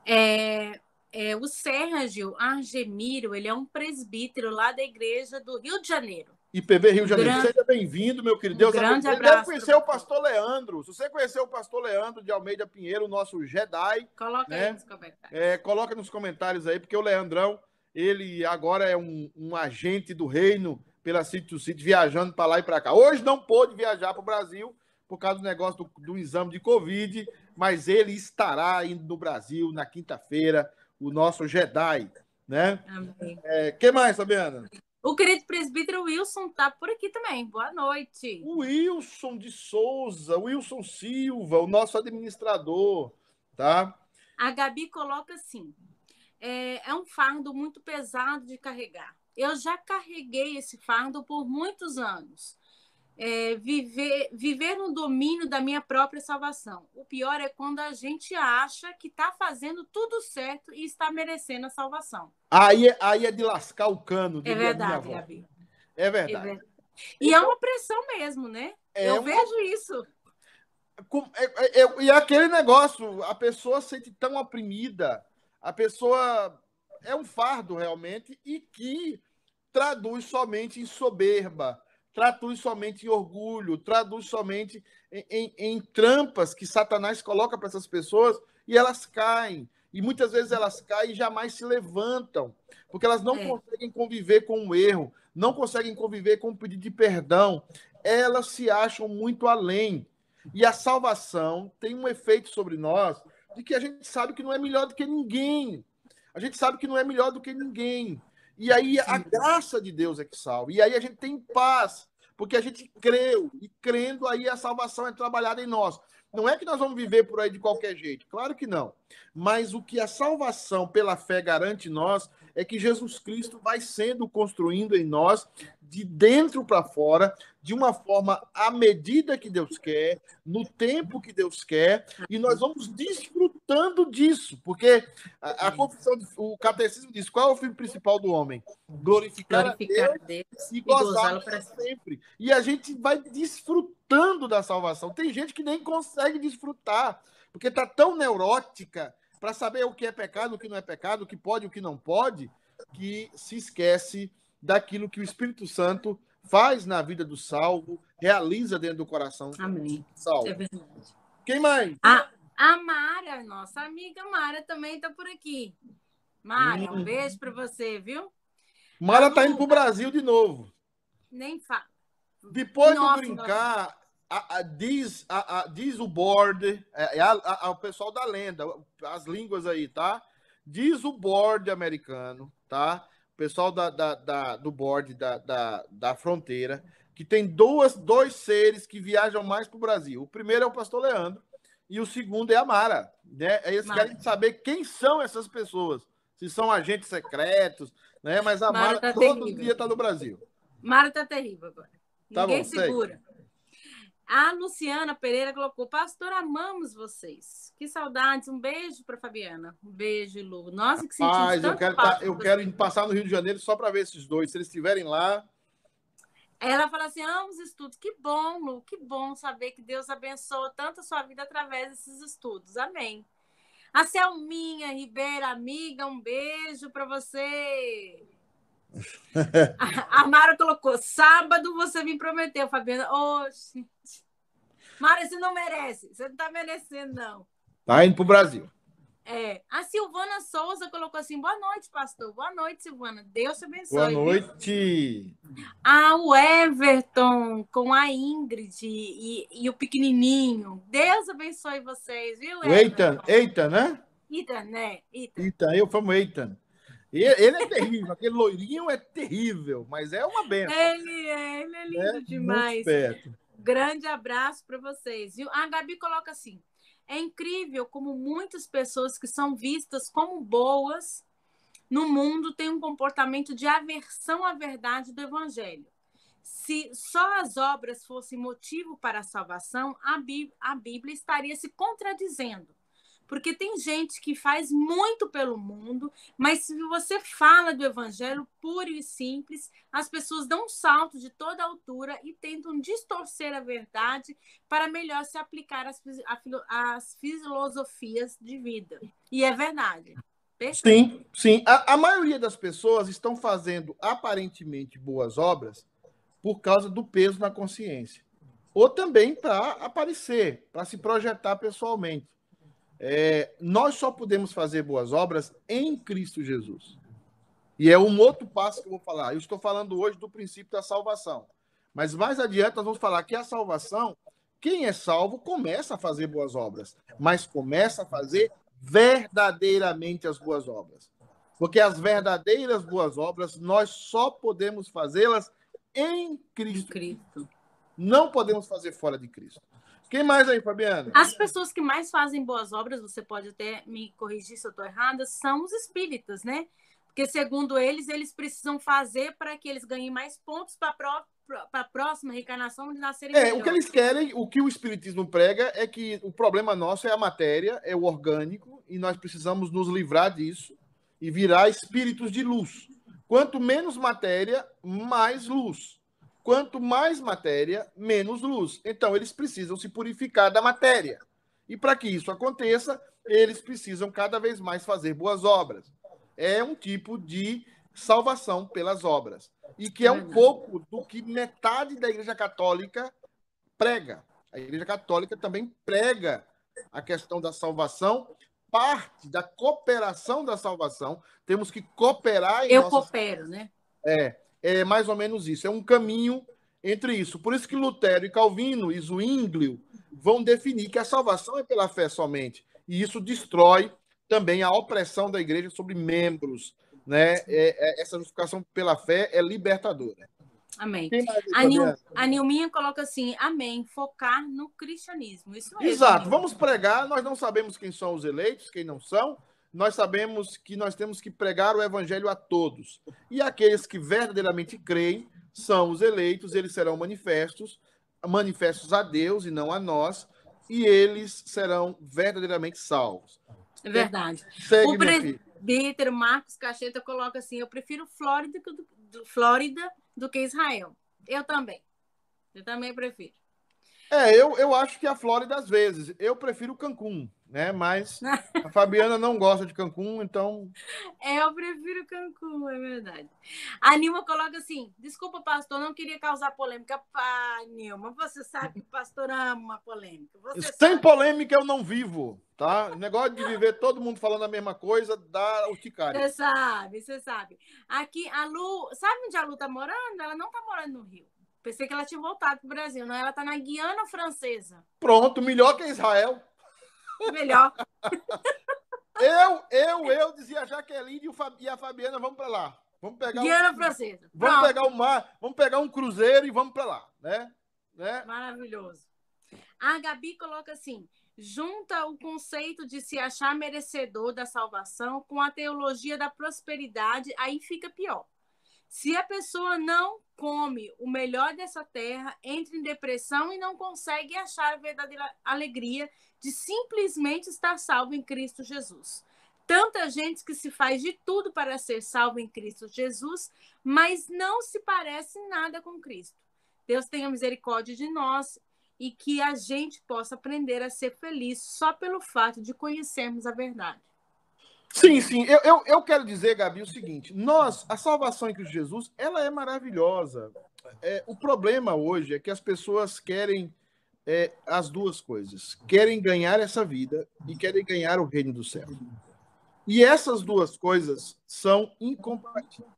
É, é, o Sérgio Argemiro, ele é um presbítero lá da igreja do Rio de Janeiro. IPV Rio de Janeiro. Grande, Seja bem-vindo, meu querido. Um Deus grande abençoe. abraço. Deve conhecer o pastor Leandro. Se você conhecer o pastor Leandro de Almeida Pinheiro, nosso Jedi. Coloca né? aí nos comentários. É, coloca nos comentários aí, porque o Leandrão, ele agora é um, um agente do reino pela City to City, viajando para lá e para cá. Hoje não pôde viajar para o Brasil por causa do negócio do, do, exame de Covid, mas ele estará indo no Brasil na quinta-feira, o nosso Jedi, né? Amém. É, que mais, Fabiana? O querido presbítero Wilson está por aqui também. Boa noite. O Wilson de Souza, Wilson Silva, o nosso administrador, tá? A Gabi coloca assim: é, é um fardo muito pesado de carregar. Eu já carreguei esse fardo por muitos anos. É, viver, viver no domínio da minha própria salvação. O pior é quando a gente acha que está fazendo tudo certo e está merecendo a salvação. Aí, é, aí é de lascar o cano. É verdade, Gabi. É verdade. É verdade. E então, é uma pressão mesmo, né? É Eu uma... vejo isso. É, é, e é aquele negócio, a pessoa se sente tão oprimida, a pessoa é um fardo realmente e que traduz somente em soberba, traduz somente em orgulho, traduz somente em, em, em trampas que Satanás coloca para essas pessoas e elas caem. E muitas vezes elas caem e jamais se levantam, porque elas não é. conseguem conviver com o erro, não conseguem conviver com o pedido de perdão. Elas se acham muito além. E a salvação tem um efeito sobre nós de que a gente sabe que não é melhor do que ninguém. A gente sabe que não é melhor do que ninguém. E aí a graça de Deus é que salva. E aí a gente tem paz, porque a gente creu. E crendo, aí a salvação é trabalhada em nós. Não é que nós vamos viver por aí de qualquer jeito, claro que não. Mas o que a salvação pela fé garante nós é que Jesus Cristo vai sendo construindo em nós de dentro para fora, de uma forma à medida que Deus quer, no tempo que Deus quer, e nós vamos desfrutando disso, porque a, a confissão, o catecismo diz: qual é o fim principal do homem? Glorificar, Glorificar a Deus, Deus e gozar para sempre. E a gente vai desfrutando da salvação. Tem gente que nem consegue desfrutar, porque está tão neurótica para saber o que é pecado, o que não é pecado, o que pode, o que não pode, que se esquece daquilo que o Espírito Santo faz na vida do salvo, realiza dentro do coração Amém. salvo. É verdade. Quem mais? A, a Mara, nossa amiga Mara, também está por aqui. Mara, hum. um beijo para você, viu? Mara está indo para o Brasil de novo. Nem fala. Depois nossa, de brincar, a, a, diz, a, diz o board, é, é o pessoal da lenda, as línguas aí, tá? Diz o board americano, tá? Pessoal da, da, da do board da, da, da, fronteira, que tem duas, dois seres que viajam mais para o Brasil. O primeiro é o pastor Leandro e o segundo é a Mara. Né? Eles Mara. querem saber quem são essas pessoas, se são agentes secretos, né? mas a Mara, Mara tá todo terrível. dia está no Brasil. Mara está terrível agora. Tá Ninguém bom, segura. Segue. A Luciana Pereira colocou: Pastor, amamos vocês. Que saudades. Um beijo para Fabiana. Um beijo, Lu. Nós que sentimos tanto eu quero, tá, eu quero passar no Rio de Janeiro só para ver esses dois. Se eles estiverem lá. Ela fala assim: amo os estudos. Que bom, Lu. Que bom saber que Deus abençoa tanto a sua vida através desses estudos. Amém. A Selminha Ribeira, amiga, um beijo para você. <laughs> a, Mara colocou: sábado você me prometeu, Fabiana. Oxe. Mara, você não merece. Você não tá merecendo, não. Tá indo pro Brasil. É. A Silvana Souza colocou assim: boa noite, pastor. Boa noite, Silvana. Deus te abençoe. Boa noite. Ah, o Everton com a Ingrid e, e o pequenininho. Deus abençoe vocês, viu? O Eitan, Eitan, né? Eitan, né? Eitan. Eitan, eu famo Eitan. Ele é terrível, aquele loirinho é terrível, mas é uma benção. Ele é, ele é lindo é demais. Grande abraço para vocês. Viu? A Gabi coloca assim: é incrível como muitas pessoas que são vistas como boas no mundo têm um comportamento de aversão à verdade do evangelho. Se só as obras fossem motivo para a salvação, a Bíblia estaria se contradizendo porque tem gente que faz muito pelo mundo, mas se você fala do evangelho puro e simples, as pessoas dão um salto de toda altura e tentam distorcer a verdade para melhor se aplicar às, às filosofias de vida. E é verdade. Sim, sim. A, a maioria das pessoas estão fazendo aparentemente boas obras por causa do peso na consciência. Ou também para aparecer, para se projetar pessoalmente. É, nós só podemos fazer boas obras em Cristo Jesus. E é um outro passo que eu vou falar. Eu estou falando hoje do princípio da salvação. Mas mais adiante nós vamos falar que a salvação, quem é salvo começa a fazer boas obras, mas começa a fazer verdadeiramente as boas obras. Porque as verdadeiras boas obras nós só podemos fazê-las em Cristo. Cristo. Não podemos fazer fora de Cristo. Quem mais aí, Fabiana? As pessoas que mais fazem boas obras, você pode até me corrigir se eu estou errada, são os espíritas, né? Porque, segundo eles, eles precisam fazer para que eles ganhem mais pontos para a próxima reencarnação de nascerem É, o que eles querem, o que o Espiritismo prega é que o problema nosso é a matéria, é o orgânico, e nós precisamos nos livrar disso e virar espíritos de luz. Quanto menos matéria, mais luz. Quanto mais matéria, menos luz. Então, eles precisam se purificar da matéria. E para que isso aconteça, eles precisam cada vez mais fazer boas obras. É um tipo de salvação pelas obras. E que é um pouco do que metade da Igreja Católica prega. A Igreja Católica também prega a questão da salvação, parte da cooperação da salvação. Temos que cooperar. Eu nossas... coopero, né? É, é mais ou menos isso. É um caminho entre isso. Por isso que Lutero e Calvino e Zwinglio vão definir que a salvação é pela fé somente. E isso destrói também a opressão da igreja sobre membros. Né? É, é, essa justificação pela fé é libertadora. Amém. A, Nil, a Nilminha coloca assim: Amém. Focar no cristianismo. Isso mesmo. Exato. Vamos pregar. Nós não sabemos quem são os eleitos, quem não são nós sabemos que nós temos que pregar o evangelho a todos. E aqueles que verdadeiramente creem são os eleitos, eles serão manifestos, manifestos a Deus e não a nós, e eles serão verdadeiramente salvos. É verdade. Segue, o presbítero Marcos Cacheta coloca assim: eu prefiro Flórida do, do, Flórida do que Israel. Eu também. Eu também prefiro. É, eu, eu acho que a Flórida às vezes. Eu prefiro Cancún né? Mas <laughs> a Fabiana não gosta de Cancún, então. É, eu prefiro Cancún, é verdade. A Nilma coloca assim: desculpa, pastor, não queria causar polêmica. Pá, Nilma, você sabe que o pastor ama uma polêmica. Você Sem sabe. polêmica eu não vivo, tá? O negócio de viver todo mundo falando a mesma coisa dá o ticário. Você sabe, você sabe. Aqui, a Lu, sabe onde a Lu tá morando? Ela não tá morando no Rio. Pensei que ela tinha voltado pro Brasil, não? Ela tá na Guiana Francesa. Pronto, melhor que Israel. Melhor. Eu, eu, eu dizia a Jaqueline e a Fabiana, vamos para lá. Vamos pegar Guiana um, Francesa. Vamos Pronto. pegar o mar, vamos pegar um cruzeiro e vamos para lá, né? né? Maravilhoso. A Gabi coloca assim: junta o conceito de se achar merecedor da salvação com a teologia da prosperidade, aí fica pior. Se a pessoa não come o melhor dessa terra, entra em depressão e não consegue achar a verdadeira alegria de simplesmente estar salvo em Cristo Jesus. Tanta gente que se faz de tudo para ser salvo em Cristo Jesus, mas não se parece nada com Cristo. Deus tenha misericórdia de nós e que a gente possa aprender a ser feliz só pelo fato de conhecermos a verdade. Sim, sim. Eu, eu, eu quero dizer, Gabi, o seguinte: nós, a salvação em Cristo Jesus, ela é maravilhosa. É, o problema hoje é que as pessoas querem é, as duas coisas: querem ganhar essa vida e querem ganhar o reino do céu. E essas duas coisas são incompatíveis.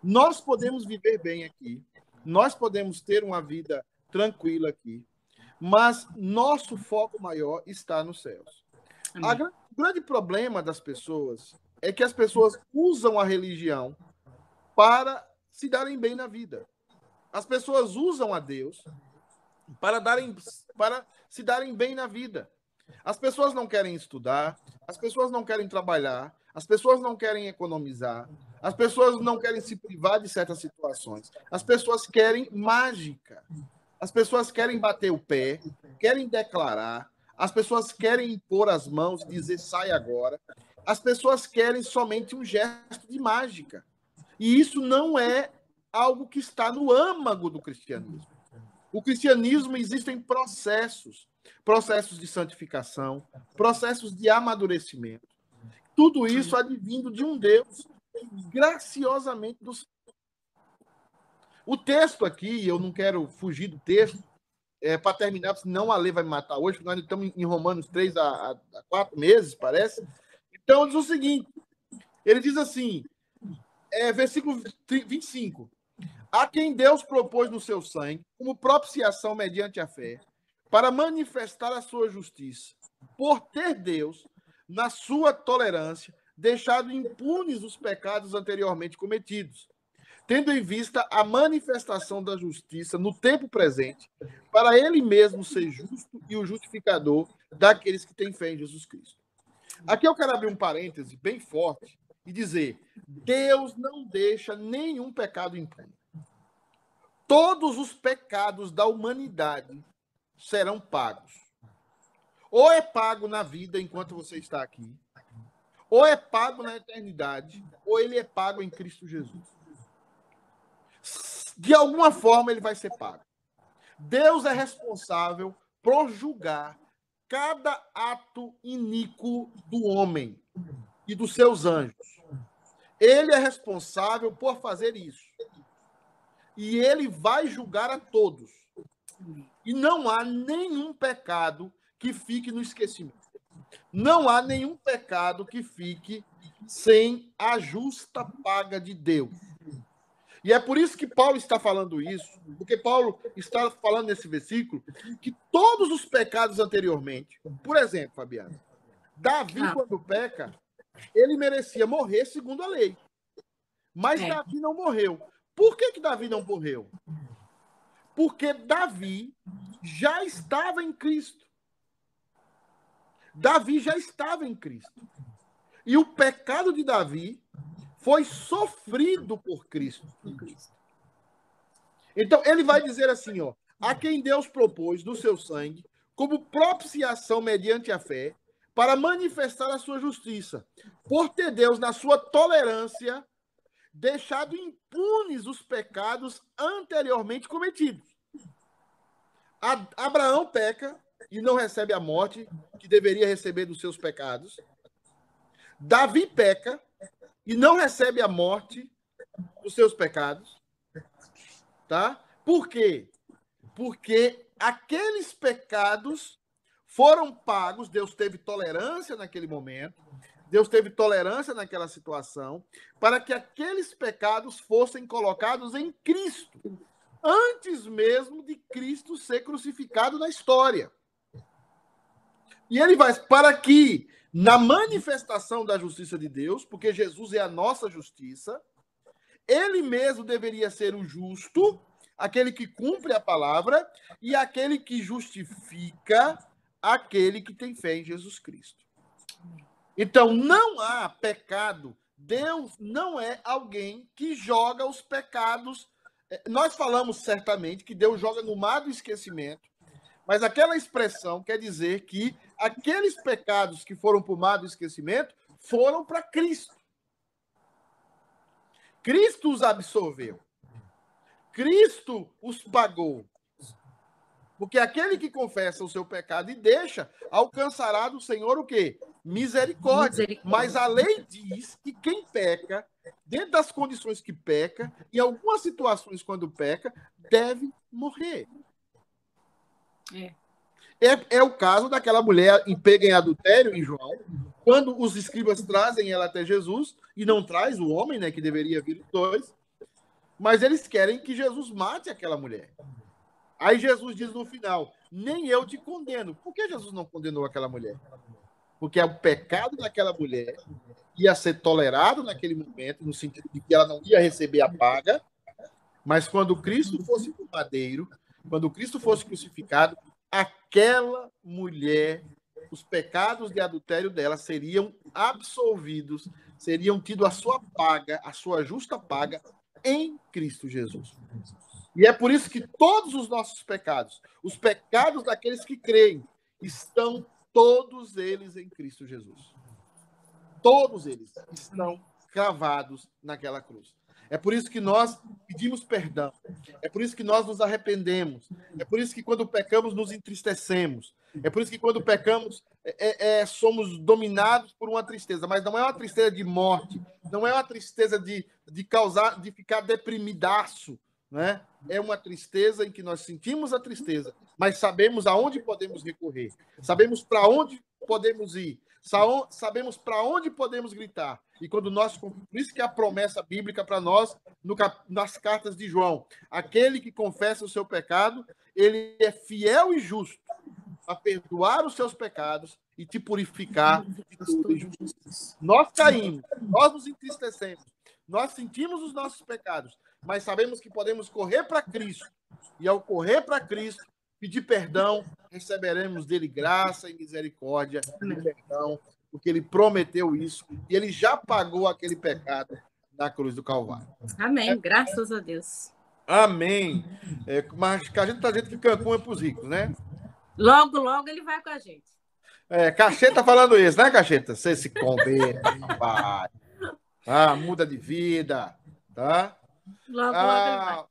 Nós podemos viver bem aqui, nós podemos ter uma vida tranquila aqui, mas nosso foco maior está nos céus. O grande problema das pessoas é que as pessoas usam a religião para se darem bem na vida. As pessoas usam a Deus para darem para se darem bem na vida. As pessoas não querem estudar, as pessoas não querem trabalhar, as pessoas não querem economizar, as pessoas não querem se privar de certas situações. As pessoas querem mágica. As pessoas querem bater o pé, querem declarar, as pessoas querem impor as mãos, dizer sai agora. As pessoas querem somente um gesto de mágica. E isso não é algo que está no âmago do cristianismo. O cristianismo existem processos, processos de santificação, processos de amadurecimento. Tudo isso advindo de um Deus graciosamente do O texto aqui, eu não quero fugir do texto, é, para terminar, senão a lei vai me matar hoje, porque nós estamos em Romanos 3 há, há quatro meses, parece. Então, diz o seguinte: ele diz assim, é, versículo 25: A quem Deus propôs no seu sangue, como propiciação mediante a fé, para manifestar a sua justiça, por ter Deus, na sua tolerância, deixado impunes os pecados anteriormente cometidos tendo em vista a manifestação da justiça no tempo presente, para ele mesmo ser justo e o justificador daqueles que têm fé em Jesus Cristo. Aqui eu quero abrir um parêntese bem forte e dizer: Deus não deixa nenhum pecado impune. Todos os pecados da humanidade serão pagos. Ou é pago na vida enquanto você está aqui, ou é pago na eternidade, ou ele é pago em Cristo Jesus. De alguma forma ele vai ser pago. Deus é responsável por julgar cada ato iníquo do homem e dos seus anjos. Ele é responsável por fazer isso. E ele vai julgar a todos. E não há nenhum pecado que fique no esquecimento. Não há nenhum pecado que fique sem a justa paga de Deus. E é por isso que Paulo está falando isso, porque Paulo está falando nesse versículo que todos os pecados anteriormente, por exemplo, Fabiano, Davi, ah. quando peca, ele merecia morrer segundo a lei. Mas é. Davi não morreu. Por que, que Davi não morreu? Porque Davi já estava em Cristo. Davi já estava em Cristo. E o pecado de Davi foi sofrido por Cristo. Então, ele vai dizer assim, ó, a quem Deus propôs do seu sangue como propiciação mediante a fé, para manifestar a sua justiça, por ter Deus na sua tolerância deixado impunes os pecados anteriormente cometidos. Abraão peca e não recebe a morte que deveria receber dos seus pecados. Davi peca e não recebe a morte dos seus pecados. Tá? Por quê? Porque aqueles pecados foram pagos, Deus teve tolerância naquele momento, Deus teve tolerância naquela situação, para que aqueles pecados fossem colocados em Cristo, antes mesmo de Cristo ser crucificado na história. E ele vai para que na manifestação da justiça de Deus, porque Jesus é a nossa justiça, ele mesmo deveria ser o justo, aquele que cumpre a palavra e aquele que justifica aquele que tem fé em Jesus Cristo. Então, não há pecado. Deus não é alguém que joga os pecados. É, nós falamos certamente que Deus joga no mar do esquecimento, mas aquela expressão quer dizer que aqueles pecados que foram para o mar do esquecimento foram para Cristo. Cristo os absolveu. Cristo os pagou. Porque aquele que confessa o seu pecado e deixa, alcançará do Senhor o quê? Misericórdia. Misericórdia. Mas a lei diz que quem peca, dentro das condições que peca, em algumas situações, quando peca, deve morrer. É. É, é o caso daquela mulher pega em adultério em João, quando os escribas trazem ela até Jesus, e não traz o homem, né, que deveria vir dois, mas eles querem que Jesus mate aquela mulher. Aí Jesus diz no final: Nem eu te condeno. Por que Jesus não condenou aquela mulher? Porque o pecado daquela mulher ia ser tolerado naquele momento, no sentido de que ela não ia receber a paga, mas quando Cristo fosse o madeiro, quando Cristo fosse crucificado, aquela mulher, os pecados de adultério dela seriam absolvidos, seriam tido a sua paga, a sua justa paga em Cristo Jesus. E é por isso que todos os nossos pecados, os pecados daqueles que creem, estão todos eles em Cristo Jesus. Todos eles estão cravados naquela cruz. É por isso que nós pedimos perdão. É por isso que nós nos arrependemos. É por isso que quando pecamos nos entristecemos. É por isso que quando pecamos é, é, é somos dominados por uma tristeza. Mas não é uma tristeza de morte. Não é uma tristeza de, de causar, de ficar deprimidaço né? É uma tristeza em que nós sentimos a tristeza, mas sabemos aonde podemos recorrer, sabemos para onde podemos ir, sabemos para onde podemos gritar. E quando nós, por isso que a promessa bíblica para nós no, nas cartas de João, aquele que confessa o seu pecado, ele é fiel e justo a perdoar os seus pecados e te purificar. Nós caímos, nós nos entristecemos, nós sentimos os nossos pecados, mas sabemos que podemos correr para Cristo. E ao correr para Cristo, pedir perdão, receberemos dele graça e misericórdia e perdão, porque ele prometeu isso e ele já pagou aquele pecado na cruz do Calvário. Amém, graças a Deus. Amém. É, mas a gente está dizendo que Cancún é para os ricos, né? Logo, logo ele vai com a gente. É, Cacheta falando isso, né, Cacheta? Você se converta, rapaz. Ah, muda de vida, tá? Logo, ah, logo ele vai.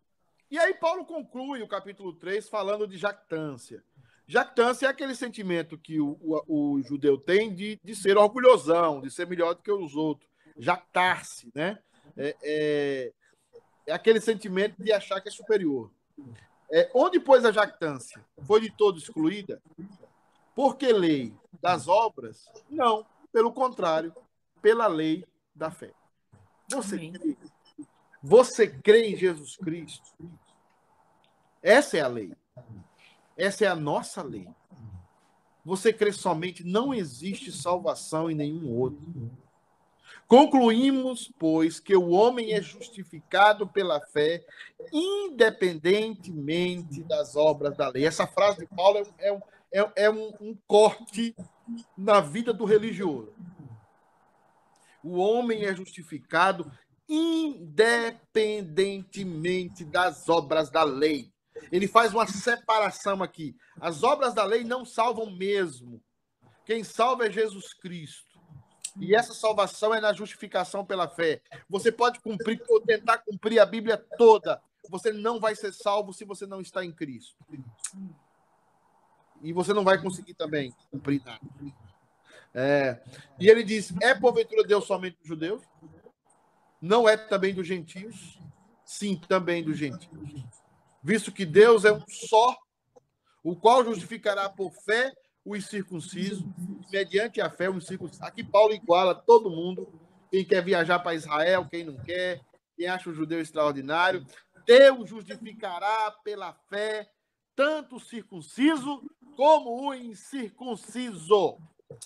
E aí Paulo conclui o capítulo 3 falando de jactância. Jactância é aquele sentimento que o, o, o judeu tem de, de ser orgulhosão, de ser melhor do que os outros. Jactar-se, né? É, é, é aquele sentimento de achar que é superior. É, onde, pois, a jactância foi de todo excluída? Porque lei das obras? Não, pelo contrário, pela lei da fé. Você crê, você crê em Jesus Cristo? Essa é a lei. Essa é a nossa lei. Você crê somente, não existe salvação em nenhum outro. Concluímos, pois, que o homem é justificado pela fé, independentemente das obras da lei. Essa frase de Paulo é, um, é, é um, um corte na vida do religioso. O homem é justificado independentemente das obras da lei. Ele faz uma separação aqui. As obras da lei não salvam mesmo. Quem salva é Jesus Cristo. E essa salvação é na justificação pela fé. Você pode cumprir ou tentar cumprir a Bíblia toda. Você não vai ser salvo se você não está em Cristo. E você não vai conseguir também cumprir nada. É. E ele diz: é porventura Deus somente dos judeus? Não é também dos gentios? Sim, também dos gentios. Visto que Deus é um só, o qual justificará por fé o incircunciso, mediante a fé o incircunciso. Aqui Paulo iguala todo mundo, quem quer viajar para Israel, quem não quer, quem acha o judeu extraordinário. Deus justificará pela fé tanto o circunciso como o incircunciso.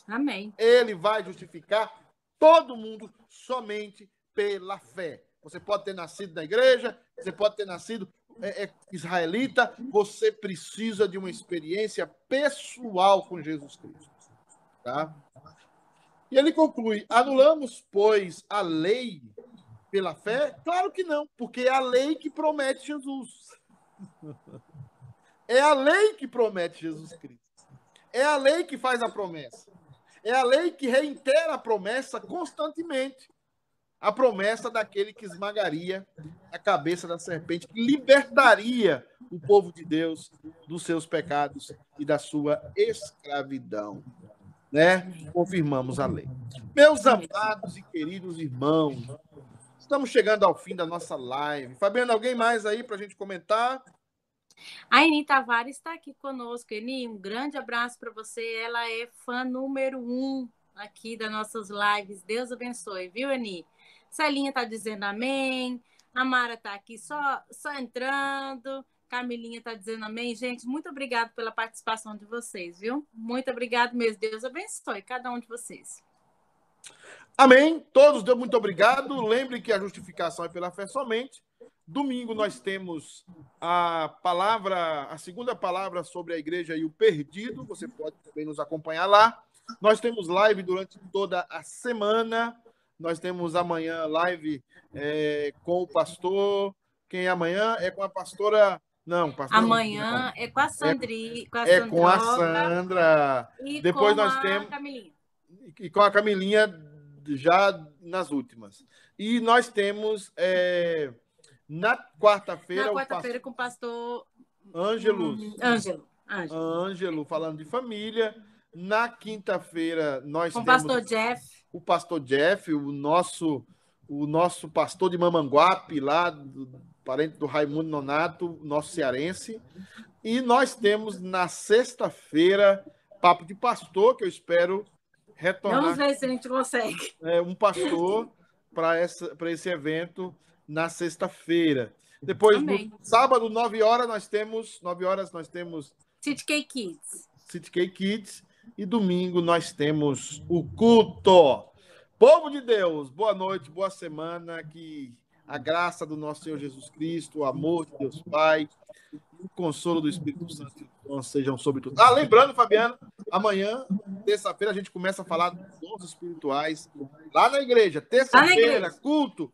Amém. Ele vai justificar todo mundo somente pela fé. Você pode ter nascido na igreja, você pode ter nascido é, é, israelita, você precisa de uma experiência pessoal com Jesus Cristo. Tá? E ele conclui: anulamos, pois, a lei pela fé? Claro que não, porque é a lei que promete Jesus. É a lei que promete Jesus Cristo. É a lei que faz a promessa. É a lei que reitera a promessa constantemente a promessa daquele que esmagaria a cabeça da serpente, que libertaria o povo de Deus dos seus pecados e da sua escravidão. Né? Confirmamos a lei. Meus amados e queridos irmãos, estamos chegando ao fim da nossa live. Fabiano, alguém mais aí para a gente comentar? A Eni Tavares está aqui conosco. Eni, um grande abraço para você. Ela é fã número um aqui das nossas lives. Deus abençoe, viu, Eni? Celinha está dizendo amém. A Mara está aqui só, só entrando. Camilinha está dizendo amém. Gente, muito obrigado pela participação de vocês, viu? Muito obrigado mesmo. Deus abençoe cada um de vocês. Amém. Todos, muito obrigado. Lembre que a justificação é pela fé somente. Domingo nós temos a palavra, a segunda palavra sobre a igreja e o perdido. Você pode também nos acompanhar lá. Nós temos live durante toda a semana. Nós temos amanhã live é, com o pastor. Quem é amanhã? É com a pastora. Não, pastora. Amanhã não. é com a Sandri. É com a, é com a Sandra. E Depois com nós a temos. Camilinha. E com a Camilinha já nas últimas. E nós temos é, na quarta-feira. Na quarta-feira com o pastor. Ângelo. Ângelo. Ângelo, falando de família. Na quinta-feira, nós com temos. o pastor Jeff o pastor Jeff, o nosso, o nosso pastor de Mamanguape, lá, do, parente do Raimundo Nonato, nosso cearense. E nós temos na sexta-feira Papo de Pastor, que eu espero retornar. Vamos ver se a gente consegue. É, um pastor para esse evento na sexta-feira. Depois, Amém. no sábado, 9 horas, nós temos. 9 horas nós temos. City K Kids. City K Kids. E domingo nós temos o culto. Povo de Deus, boa noite, boa semana. Que a graça do nosso Senhor Jesus Cristo, o amor de Deus Pai, o consolo do Espírito Santo sejam sobre tudo. Ah, lembrando, Fabiano, amanhã, terça-feira, a gente começa a falar dos dons espirituais lá na igreja. Terça-feira, culto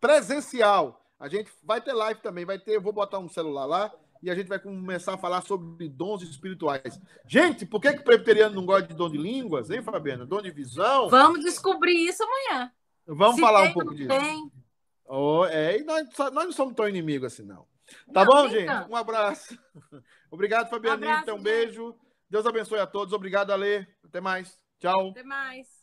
presencial. A gente vai ter live também, vai ter, eu vou botar um celular lá e a gente vai começar a falar sobre dons espirituais. Gente, por que, que o presbiteriano não gosta de dom de línguas, hein, Fabiana? Dom de visão? Vamos descobrir isso amanhã. Vamos Se falar tem, um pouco disso. Tem. Oh, é, e nós, nós não somos tão inimigos assim, não. Tá não, bom, gente? Um abraço. <laughs> Obrigado, Fabiana então, Um, abraço, um beijo. Gente. Deus abençoe a todos. Obrigado, Alê. Até mais. Tchau. Até mais.